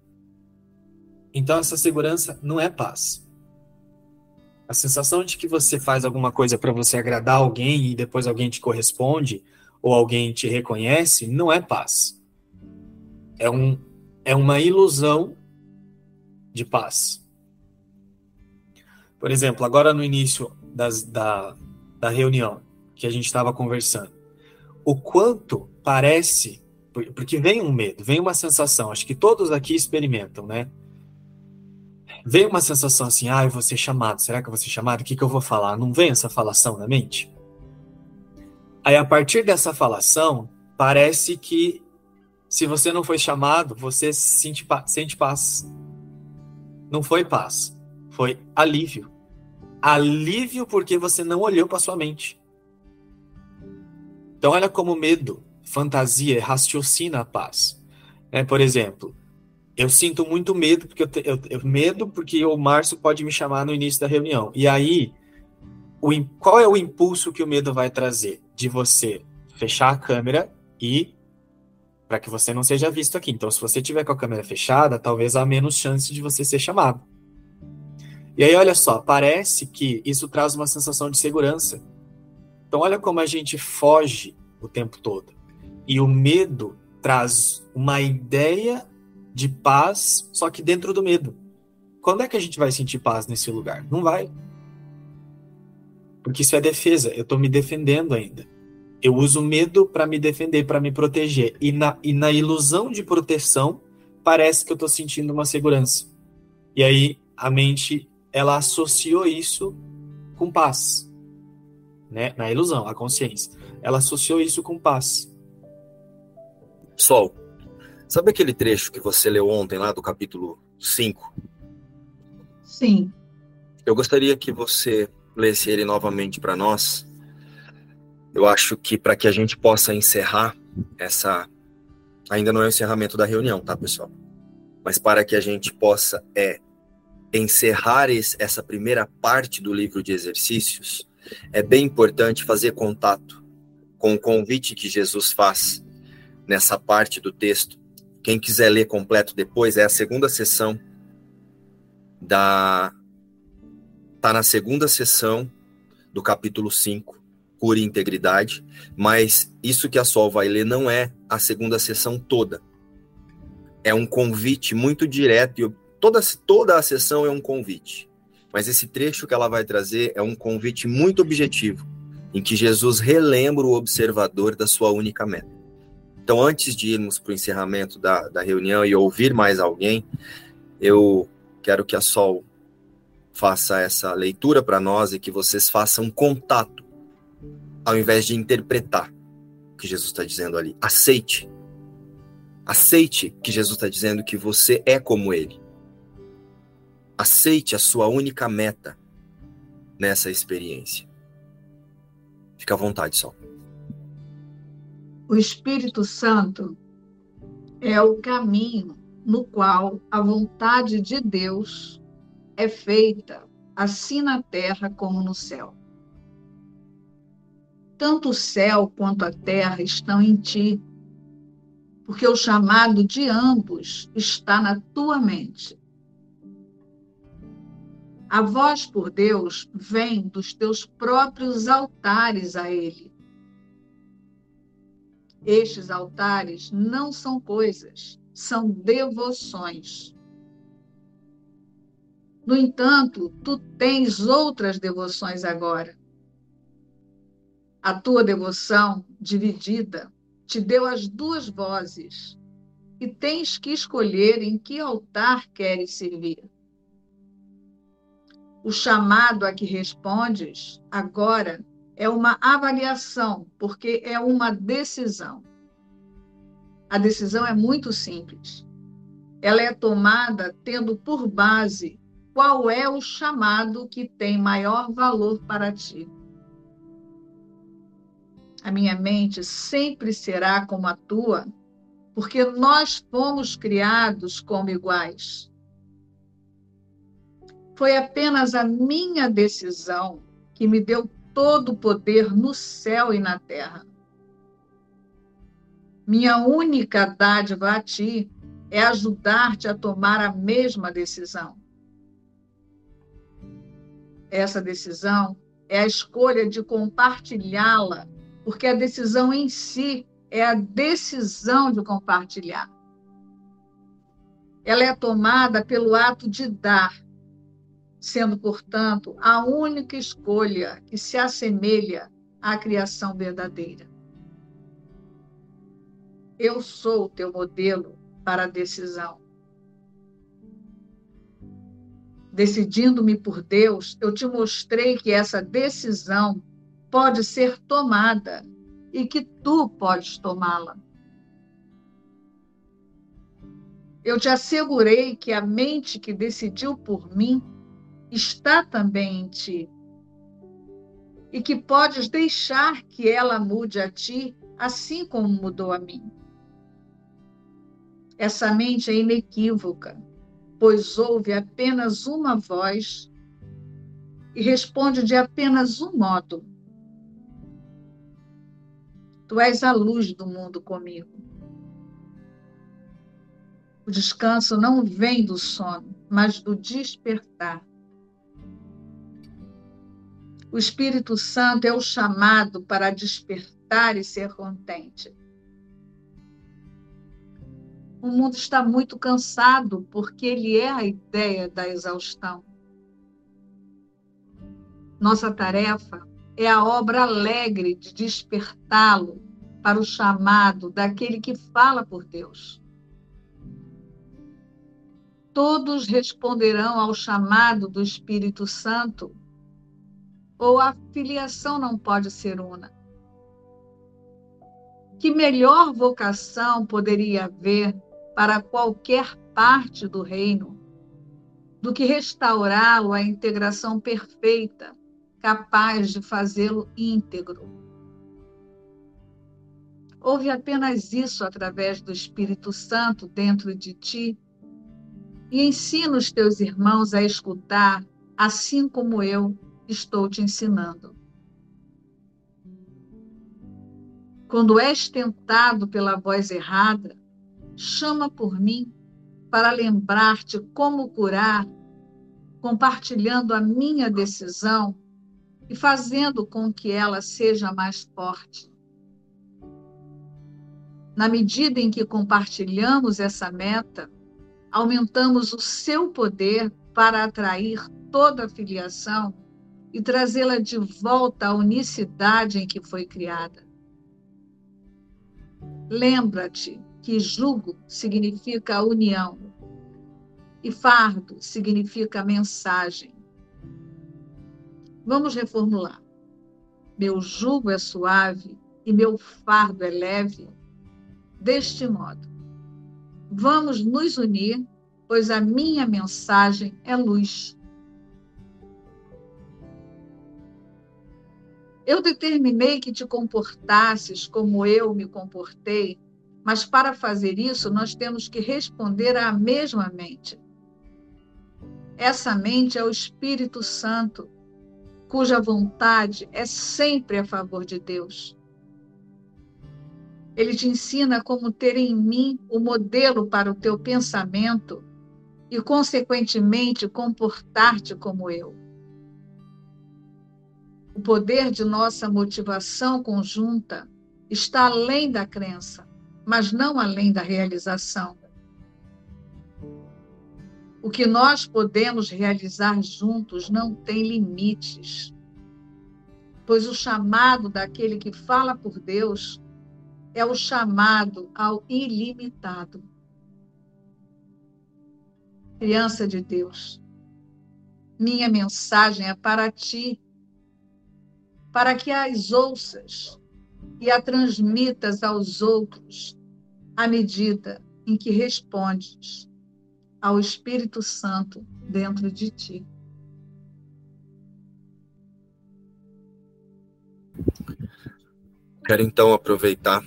Então, essa segurança não é paz. A sensação de que você faz alguma coisa para você agradar alguém e depois alguém te corresponde ou alguém te reconhece, não é paz. É, um, é uma ilusão de paz. Por exemplo, agora no início das, da, da reunião que a gente estava conversando, o quanto parece, porque vem um medo, vem uma sensação, acho que todos aqui experimentam, né? Vem uma sensação assim, ah, eu vou ser chamado, será que eu vou ser chamado? O que, que eu vou falar? Não vem essa falação na mente? Aí, a partir dessa falação, parece que se você não foi chamado, você sente, sente paz. Não foi paz, foi alívio. Alívio porque você não olhou para sua mente. Então, olha como medo fantasia raciocina a paz. É, por exemplo, eu sinto muito medo porque eu, te, eu, eu, medo porque o Márcio pode me chamar no início da reunião. E aí, o, qual é o impulso que o medo vai trazer? De você fechar a câmera e para que você não seja visto aqui. Então, se você tiver com a câmera fechada, talvez há menos chance de você ser chamado. E aí, olha só, parece que isso traz uma sensação de segurança. Então, olha como a gente foge o tempo todo. E o medo traz uma ideia de paz, só que dentro do medo. Quando é que a gente vai sentir paz nesse lugar? Não vai. Porque isso é defesa, eu estou me defendendo ainda. Eu uso medo para me defender, para me proteger. E na, e na ilusão de proteção, parece que eu estou sentindo uma segurança. E aí a mente, ela associou isso com paz. Né? Na ilusão, a consciência. Ela associou isso com paz. Sol, sabe aquele trecho que você leu ontem lá do capítulo 5? Sim. Eu gostaria que você lesse ele novamente para nós. Eu acho que para que a gente possa encerrar essa. Ainda não é o encerramento da reunião, tá, pessoal? Mas para que a gente possa é encerrar esse, essa primeira parte do livro de exercícios, é bem importante fazer contato com o convite que Jesus faz nessa parte do texto. Quem quiser ler completo depois, é a segunda sessão da. Está na segunda sessão do capítulo 5, Cura e Integridade, mas isso que a Sol vai ler não é a segunda sessão toda. É um convite muito direto, e toda, toda a sessão é um convite. Mas esse trecho que ela vai trazer é um convite muito objetivo, em que Jesus relembra o observador da sua única meta. Então, antes de irmos para o encerramento da, da reunião e ouvir mais alguém, eu quero que a Sol faça essa leitura para nós e que vocês façam contato, ao invés de interpretar o que Jesus está dizendo ali. Aceite. Aceite que Jesus está dizendo que você é como Ele. Aceite a sua única meta nessa experiência. Fica à vontade, Sol o Espírito Santo é o caminho no qual a vontade de Deus é feita assim na terra como no céu. Tanto o céu quanto a terra estão em ti, porque o chamado de ambos está na tua mente. A voz por Deus vem dos teus próprios altares a Ele. Estes altares não são coisas, são devoções. No entanto, tu tens outras devoções agora. A tua devoção dividida te deu as duas vozes e tens que escolher em que altar queres servir. O chamado a que respondes agora é uma avaliação, porque é uma decisão. A decisão é muito simples. Ela é tomada tendo por base qual é o chamado que tem maior valor para ti. A minha mente sempre será como a tua, porque nós fomos criados como iguais. Foi apenas a minha decisão que me deu todo o poder no céu e na terra. Minha única dádiva a ti é ajudar-te a tomar a mesma decisão. Essa decisão é a escolha de compartilhá-la, porque a decisão em si é a decisão de compartilhar. Ela é tomada pelo ato de dar, sendo, portanto, a única escolha que se assemelha à criação verdadeira. Eu sou o teu modelo para a decisão. Decidindo-me por Deus, eu te mostrei que essa decisão pode ser tomada e que tu podes tomá-la. Eu te assegurei que a mente que decidiu por mim está também em ti e que podes deixar que ela mude a ti, assim como mudou a mim. Essa mente é inequívoca, pois ouve apenas uma voz e responde de apenas um modo. Tu és a luz do mundo comigo. O descanso não vem do sono, mas do despertar. O Espírito Santo é o chamado para despertar e ser contente. O mundo está muito cansado porque ele é a ideia da exaustão. Nossa tarefa é a obra alegre de despertá-lo para o chamado daquele que fala por Deus. Todos responderão ao chamado do Espírito Santo, ou a filiação não pode ser una. Que melhor vocação poderia haver para qualquer parte do reino, do que restaurá-lo à integração perfeita, capaz de fazê-lo íntegro. Houve apenas isso através do Espírito Santo dentro de ti, e ensina os teus irmãos a escutar, assim como eu estou te ensinando. Quando és tentado pela voz errada, chama por mim para lembrar-te como curar, compartilhando a minha decisão e fazendo com que ela seja mais forte. Na medida em que compartilhamos essa meta, aumentamos o seu poder para atrair toda a filiação e trazê-la de volta à unicidade em que foi criada. Lembra-te que jugo significa união e fardo significa mensagem. Vamos reformular. Meu jugo é suave e meu fardo é leve. Deste modo, vamos nos unir, pois a minha mensagem é luz. Eu determinei que te comportasses como eu me comportei mas para fazer isso, nós temos que responder à mesma mente. Essa mente é o Espírito Santo, cuja vontade é sempre a favor de Deus. Ele te ensina como ter em mim o modelo para o teu pensamento e, consequentemente, comportar-te como eu. O poder de nossa motivação conjunta está além da crença, mas não além da realização. O que nós podemos realizar juntos não tem limites, pois o chamado daquele que fala por Deus é o chamado ao ilimitado. Criança de Deus, minha mensagem é para ti, para que as ouças e a transmitas aos outros à medida em que respondes ao Espírito Santo dentro de ti. Quero então aproveitar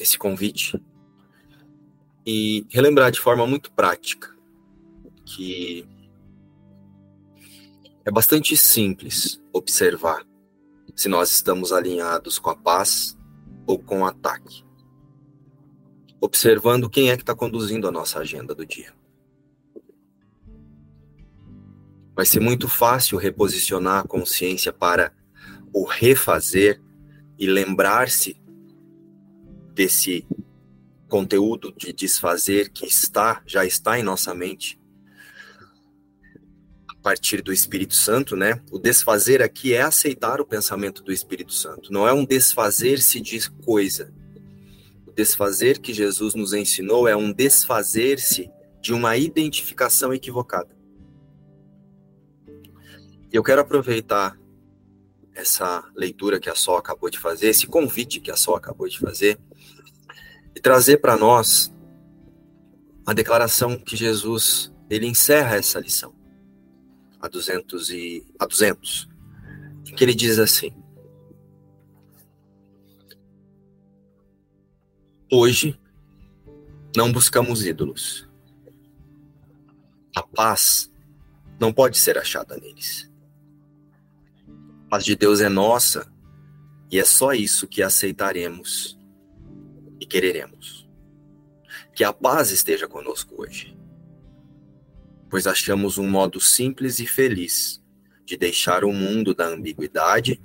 esse convite e relembrar de forma muito prática que é bastante simples observar se nós estamos alinhados com a paz ou com o ataque. Observando quem é que está conduzindo a nossa agenda do dia. Vai ser muito fácil reposicionar a consciência para o refazer e lembrar-se desse conteúdo de desfazer que está, já está em nossa mente, partir do Espírito Santo, né? O desfazer aqui é aceitar o pensamento do Espírito Santo, não é um desfazer-se de coisa. O desfazer que Jesus nos ensinou é um desfazer-se de uma identificação equivocada. Eu quero aproveitar essa leitura que a Sol acabou de fazer, esse convite que a Sol acabou de fazer, e trazer para nós a declaração que Jesus ele encerra essa lição a 200 e a 200 que ele diz assim Hoje não buscamos ídolos. A paz não pode ser achada neles. A paz de Deus é nossa e é só isso que aceitaremos e quereremos. Que a paz esteja conosco hoje, pois achamos um modo simples e feliz de deixar o mundo da ambiguidade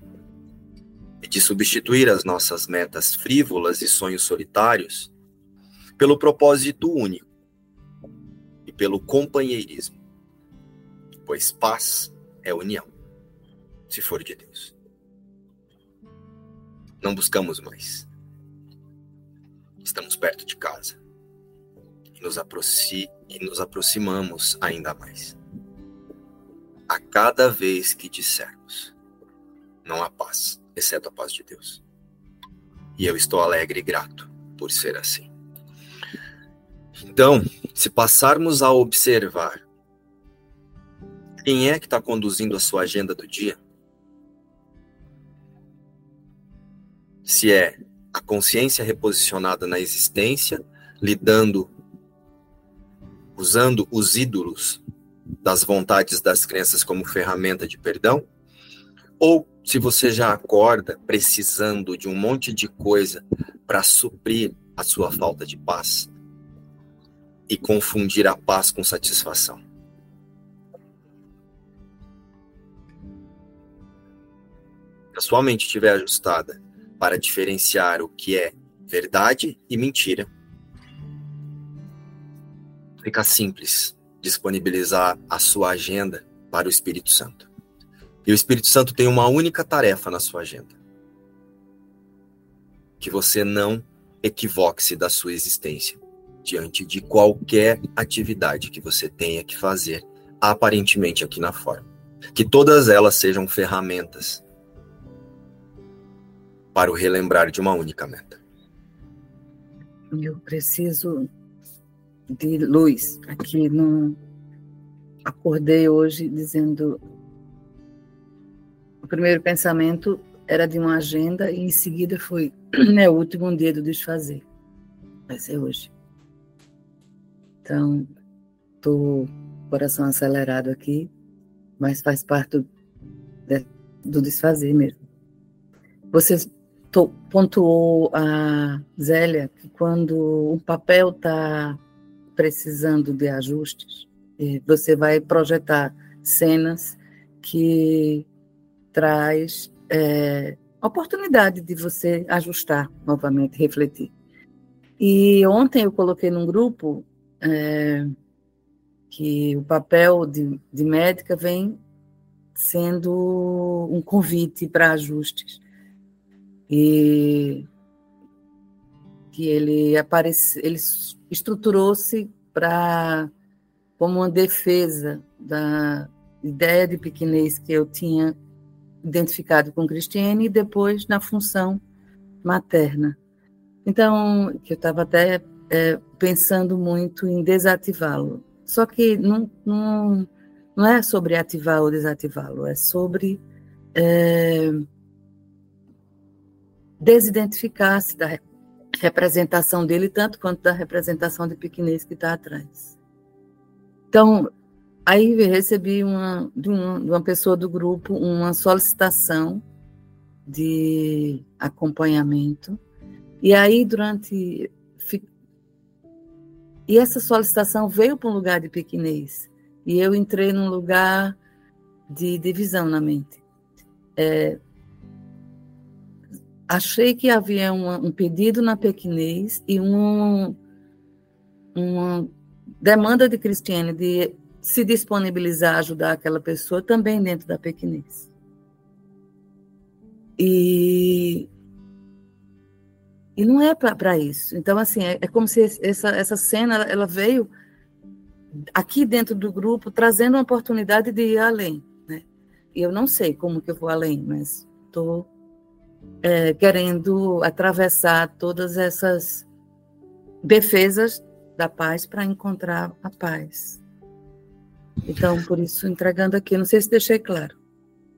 e de substituir as nossas metas frívolas e sonhos solitários pelo propósito único e pelo companheirismo, pois paz é união, se for de Deus. Não buscamos mais estamos perto de casa e nos, aproxi e nos aproximamos ainda mais. A cada vez que dissermos, não há paz, exceto a paz de Deus. E eu estou alegre e grato por ser assim. Então, se passarmos a observar quem é que está conduzindo a sua agenda do dia, se é a consciência reposicionada na existência, lidando, usando os ídolos das vontades das crenças como ferramenta de perdão, ou se você já acorda precisando de um monte de coisa para suprir a sua falta de paz e confundir a paz com satisfação. Se a sua mente estiver ajustada para diferenciar o que é verdade e mentira. Fica simples disponibilizar a sua agenda para o Espírito Santo. E o Espírito Santo tem uma única tarefa na sua agenda: que você não equivoque-se da sua existência diante de qualquer atividade que você tenha que fazer, aparentemente aqui na forma. Que todas elas sejam ferramentas para o relembrar de uma única meta. Eu preciso de luz aqui no acordei hoje dizendo o primeiro pensamento era de uma agenda e em seguida foi [clears throat] é o último dia do desfazer. Vai ser hoje. Então, tô coração acelerado aqui, mas faz parte do, do desfazer mesmo. Você pontuou a Zélia que quando um papel está precisando de ajustes, você vai projetar cenas que traz é, oportunidade de você ajustar novamente, refletir. E ontem eu coloquei num grupo é, que o papel de, de médica vem sendo um convite para ajustes. E que ele aparece, ele estruturou-se para como uma defesa da ideia de pequenez que eu tinha identificado com Cristiane e depois na função materna. Então, que eu estava até é, pensando muito em desativá-lo. Só que não, não, não é sobre ativar ou desativá-lo, é sobre é, desidentificar-se da representação dele, tanto quanto da representação de pequenez que está atrás. Então, aí recebi uma, de, uma, de uma pessoa do grupo uma solicitação de acompanhamento, e aí durante. E essa solicitação veio para um lugar de pequenez, e eu entrei num lugar de divisão na mente. É, achei que havia uma, um pedido na pequenez e um, uma demanda de Cristiane de se disponibilizar a ajudar aquela pessoa também dentro da pequenez. E, e não é para isso. Então, assim, é, é, como se essa, essa cena ela veio aqui dentro do grupo trazendo uma oportunidade de ir além. Né? E eu não sei como que eu vou além, mas estou é, querendo atravessar todas essas defesas da paz para encontrar a paz. Então, por isso, entregando aqui. Não sei se deixei claro.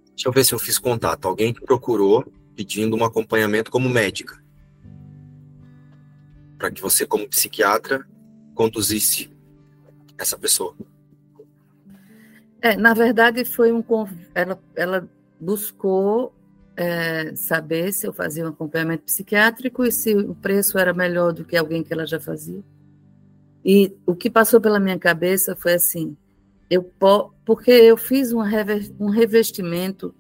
Deixa eu ver se eu fiz contato. Alguém que procurou pedindo um acompanhamento como médica. Para que você, como psiquiatra, conduzisse essa pessoa. É, na verdade, foi um. Ela, ela buscou é, saber se eu fazia um acompanhamento psiquiátrico e se o preço era melhor do que alguém que ela já fazia. E o que passou pela minha cabeça foi assim: eu porque eu fiz um revestimento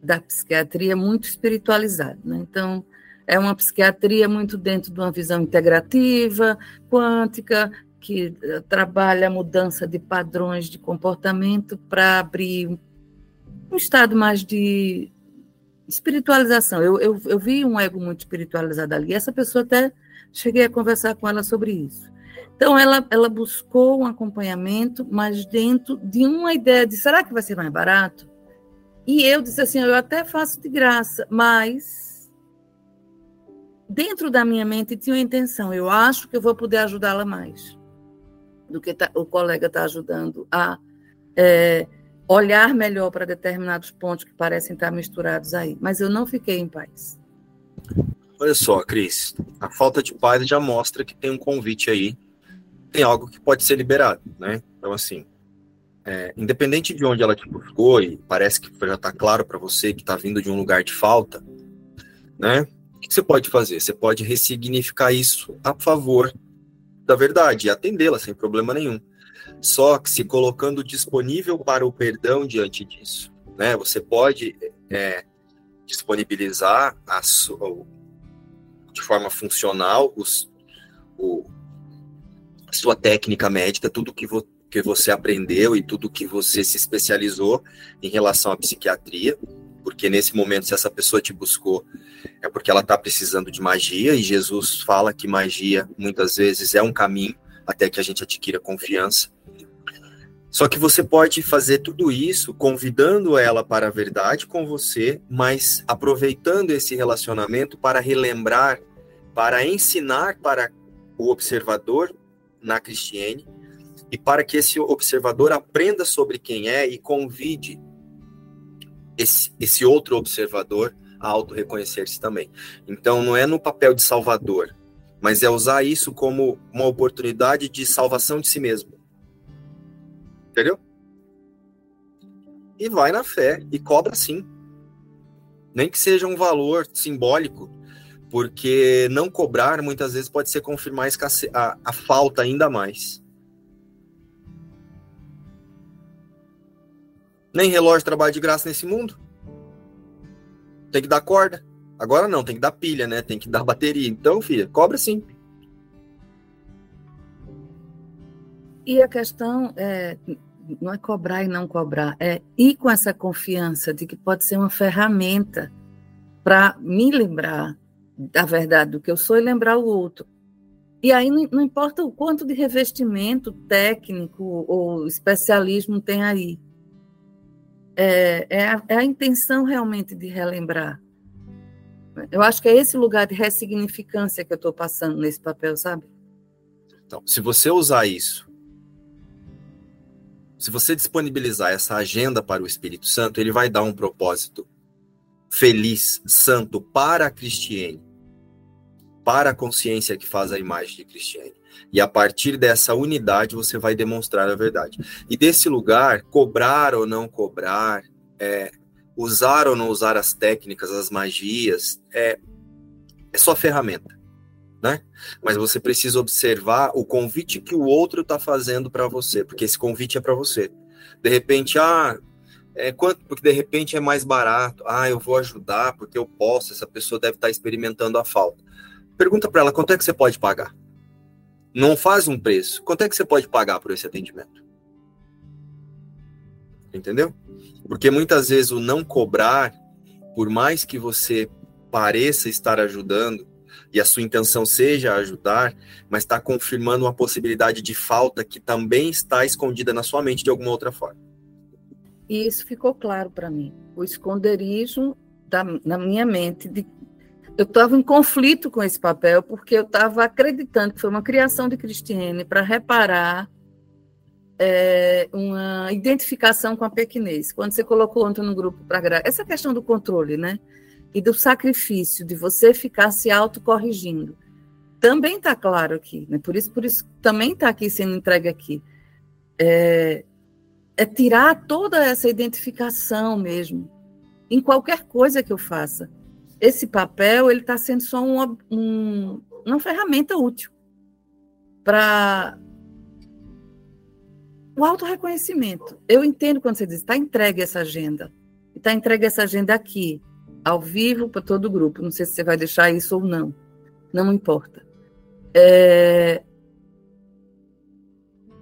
da psiquiatria muito espiritualizado, né? Então é uma psiquiatria muito dentro de uma visão integrativa, quântica, que eh, trabalha a mudança de padrões de comportamento para abrir um estado mais de espiritualização. Eu, eu, eu vi um ego muito espiritualizado ali. Essa pessoa até cheguei a conversar com ela sobre isso. Então, ela, ela buscou um acompanhamento, mas dentro de uma ideia de será que vai ser mais barato? E eu disse assim: eu até faço de graça, mas dentro da minha mente tinha uma intenção: eu acho que eu vou poder ajudá-la mais do que tá, o colega está ajudando a é, olhar melhor para determinados pontos que parecem estar misturados aí. Mas eu não fiquei em paz. Olha só, Cris, a falta de paz já mostra que tem um convite aí tem algo que pode ser liberado, né? Então, assim, é, independente de onde ela te buscou, e parece que já está claro para você que está vindo de um lugar de falta, né? O que você pode fazer? Você pode ressignificar isso a favor da verdade e atendê-la sem problema nenhum. Só que se colocando disponível para o perdão diante disso, né? Você pode é, disponibilizar a sua, de forma funcional os, o, sua técnica médica, tudo que, vo que você aprendeu e tudo que você se especializou em relação à psiquiatria, porque nesse momento, se essa pessoa te buscou, é porque ela está precisando de magia, e Jesus fala que magia muitas vezes é um caminho até que a gente adquira confiança. Só que você pode fazer tudo isso convidando ela para a verdade com você, mas aproveitando esse relacionamento para relembrar, para ensinar para o observador na Cristiane e para que esse observador aprenda sobre quem é e convide esse, esse outro observador a auto-reconhecer-se também. Então, não é no papel de salvador, mas é usar isso como uma oportunidade de salvação de si mesmo. Entendeu? E vai na fé e cobra sim. Nem que seja um valor simbólico, porque não cobrar muitas vezes pode ser confirmar a, a falta ainda mais. Nem relógio trabalha de graça nesse mundo. Tem que dar corda. Agora não, tem que dar pilha, né? Tem que dar [laughs] bateria. Então, filha, cobra sim. E a questão é, não é cobrar e não cobrar, é ir com essa confiança de que pode ser uma ferramenta para me lembrar da verdade do que eu sou e lembrar o outro. E aí não, não importa o quanto de revestimento técnico ou especialismo tem aí. É, é, a, é a intenção realmente de relembrar. Eu acho que é esse lugar de ressignificância que eu estou passando nesse papel, sabe? Então, se você usar isso se você disponibilizar essa agenda para o Espírito Santo, ele vai dar um propósito feliz, santo para a Cristiane, para a consciência que faz a imagem de Cristiane. E a partir dessa unidade você vai demonstrar a verdade. E desse lugar, cobrar ou não cobrar, é, usar ou não usar as técnicas, as magias, é, é só ferramenta né? Mas você precisa observar o convite que o outro está fazendo para você, porque esse convite é para você. De repente, ah, é quanto? Porque de repente é mais barato. Ah, eu vou ajudar porque eu posso. Essa pessoa deve estar tá experimentando a falta. Pergunta para ela quanto é que você pode pagar. Não faz um preço. Quanto é que você pode pagar por esse atendimento? Entendeu? Porque muitas vezes o não cobrar, por mais que você pareça estar ajudando, e a sua intenção seja ajudar, mas está confirmando uma possibilidade de falta que também está escondida na sua mente de alguma outra forma. E isso ficou claro para mim. O esconderijo da, na minha mente de eu estava em conflito com esse papel porque eu estava acreditando que foi uma criação de Cristiane para reparar é, uma identificação com a pequenez. Quando você colocou ontem no grupo para essa questão do controle, né? E do sacrifício de você ficar se autocorrigindo. Também está claro aqui, né? por, isso, por isso também está aqui sendo entregue aqui. É, é tirar toda essa identificação mesmo, em qualquer coisa que eu faça. Esse papel ele está sendo só um, um, uma ferramenta útil para o autorreconhecimento. Eu entendo quando você diz, está entregue essa agenda. Está entregue essa agenda aqui ao vivo para todo o grupo. Não sei se você vai deixar isso ou não. Não importa. É,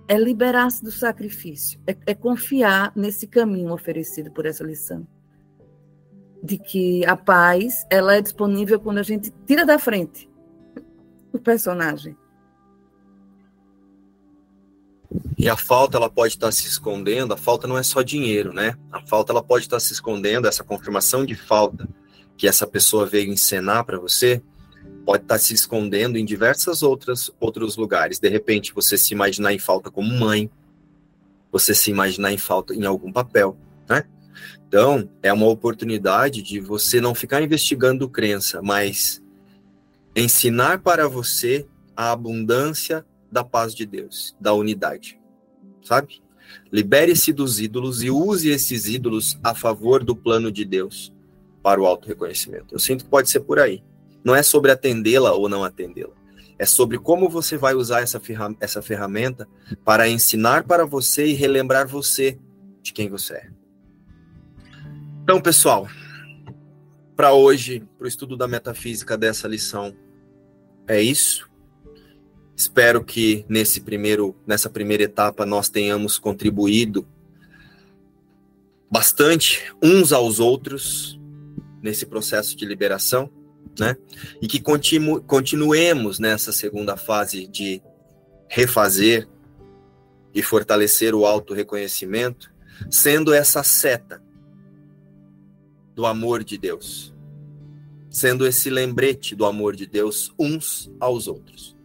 é liberar-se do sacrifício. É, é confiar nesse caminho oferecido por essa lição. De que a paz ela é disponível quando a gente tira da frente o personagem. E a falta ela pode estar se escondendo, a falta não é só dinheiro, né? A falta ela pode estar se escondendo, essa confirmação de falta que essa pessoa veio encenar para você, pode estar se escondendo em diversas outras outros lugares. De repente, você se imaginar em falta como mãe, você se imaginar em falta em algum papel, né? Então, é uma oportunidade de você não ficar investigando crença, mas ensinar para você a abundância da paz de Deus, da unidade sabe? Libere-se dos ídolos e use esses ídolos a favor do plano de Deus para o auto-reconhecimento. Eu sinto que pode ser por aí. Não é sobre atendê-la ou não atendê-la. É sobre como você vai usar essa, ferram essa ferramenta para ensinar para você e relembrar você de quem você é. Então, pessoal, para hoje, para o estudo da metafísica dessa lição, é isso. Espero que nesse primeiro, nessa primeira etapa nós tenhamos contribuído bastante uns aos outros nesse processo de liberação, né? E que continu, continuemos nessa segunda fase de refazer e fortalecer o auto-reconhecimento, sendo essa seta do amor de Deus, sendo esse lembrete do amor de Deus uns aos outros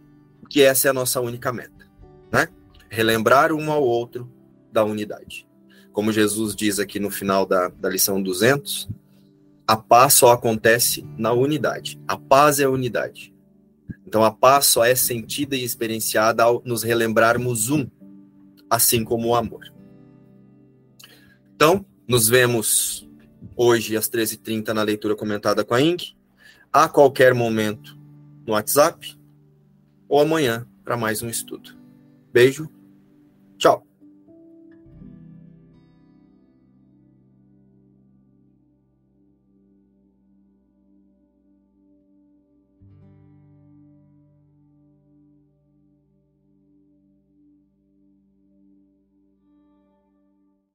que essa é a nossa única meta, né? Relembrar um ao outro da unidade. Como Jesus diz aqui no final da, da lição 200, a paz só acontece na unidade. A paz é a unidade. Então a paz só é sentida e experienciada ao nos relembrarmos um, assim como o amor. Então, nos vemos hoje às 13h30 na leitura comentada com a Ing, a qualquer momento no WhatsApp ou amanhã para mais um estudo. Beijo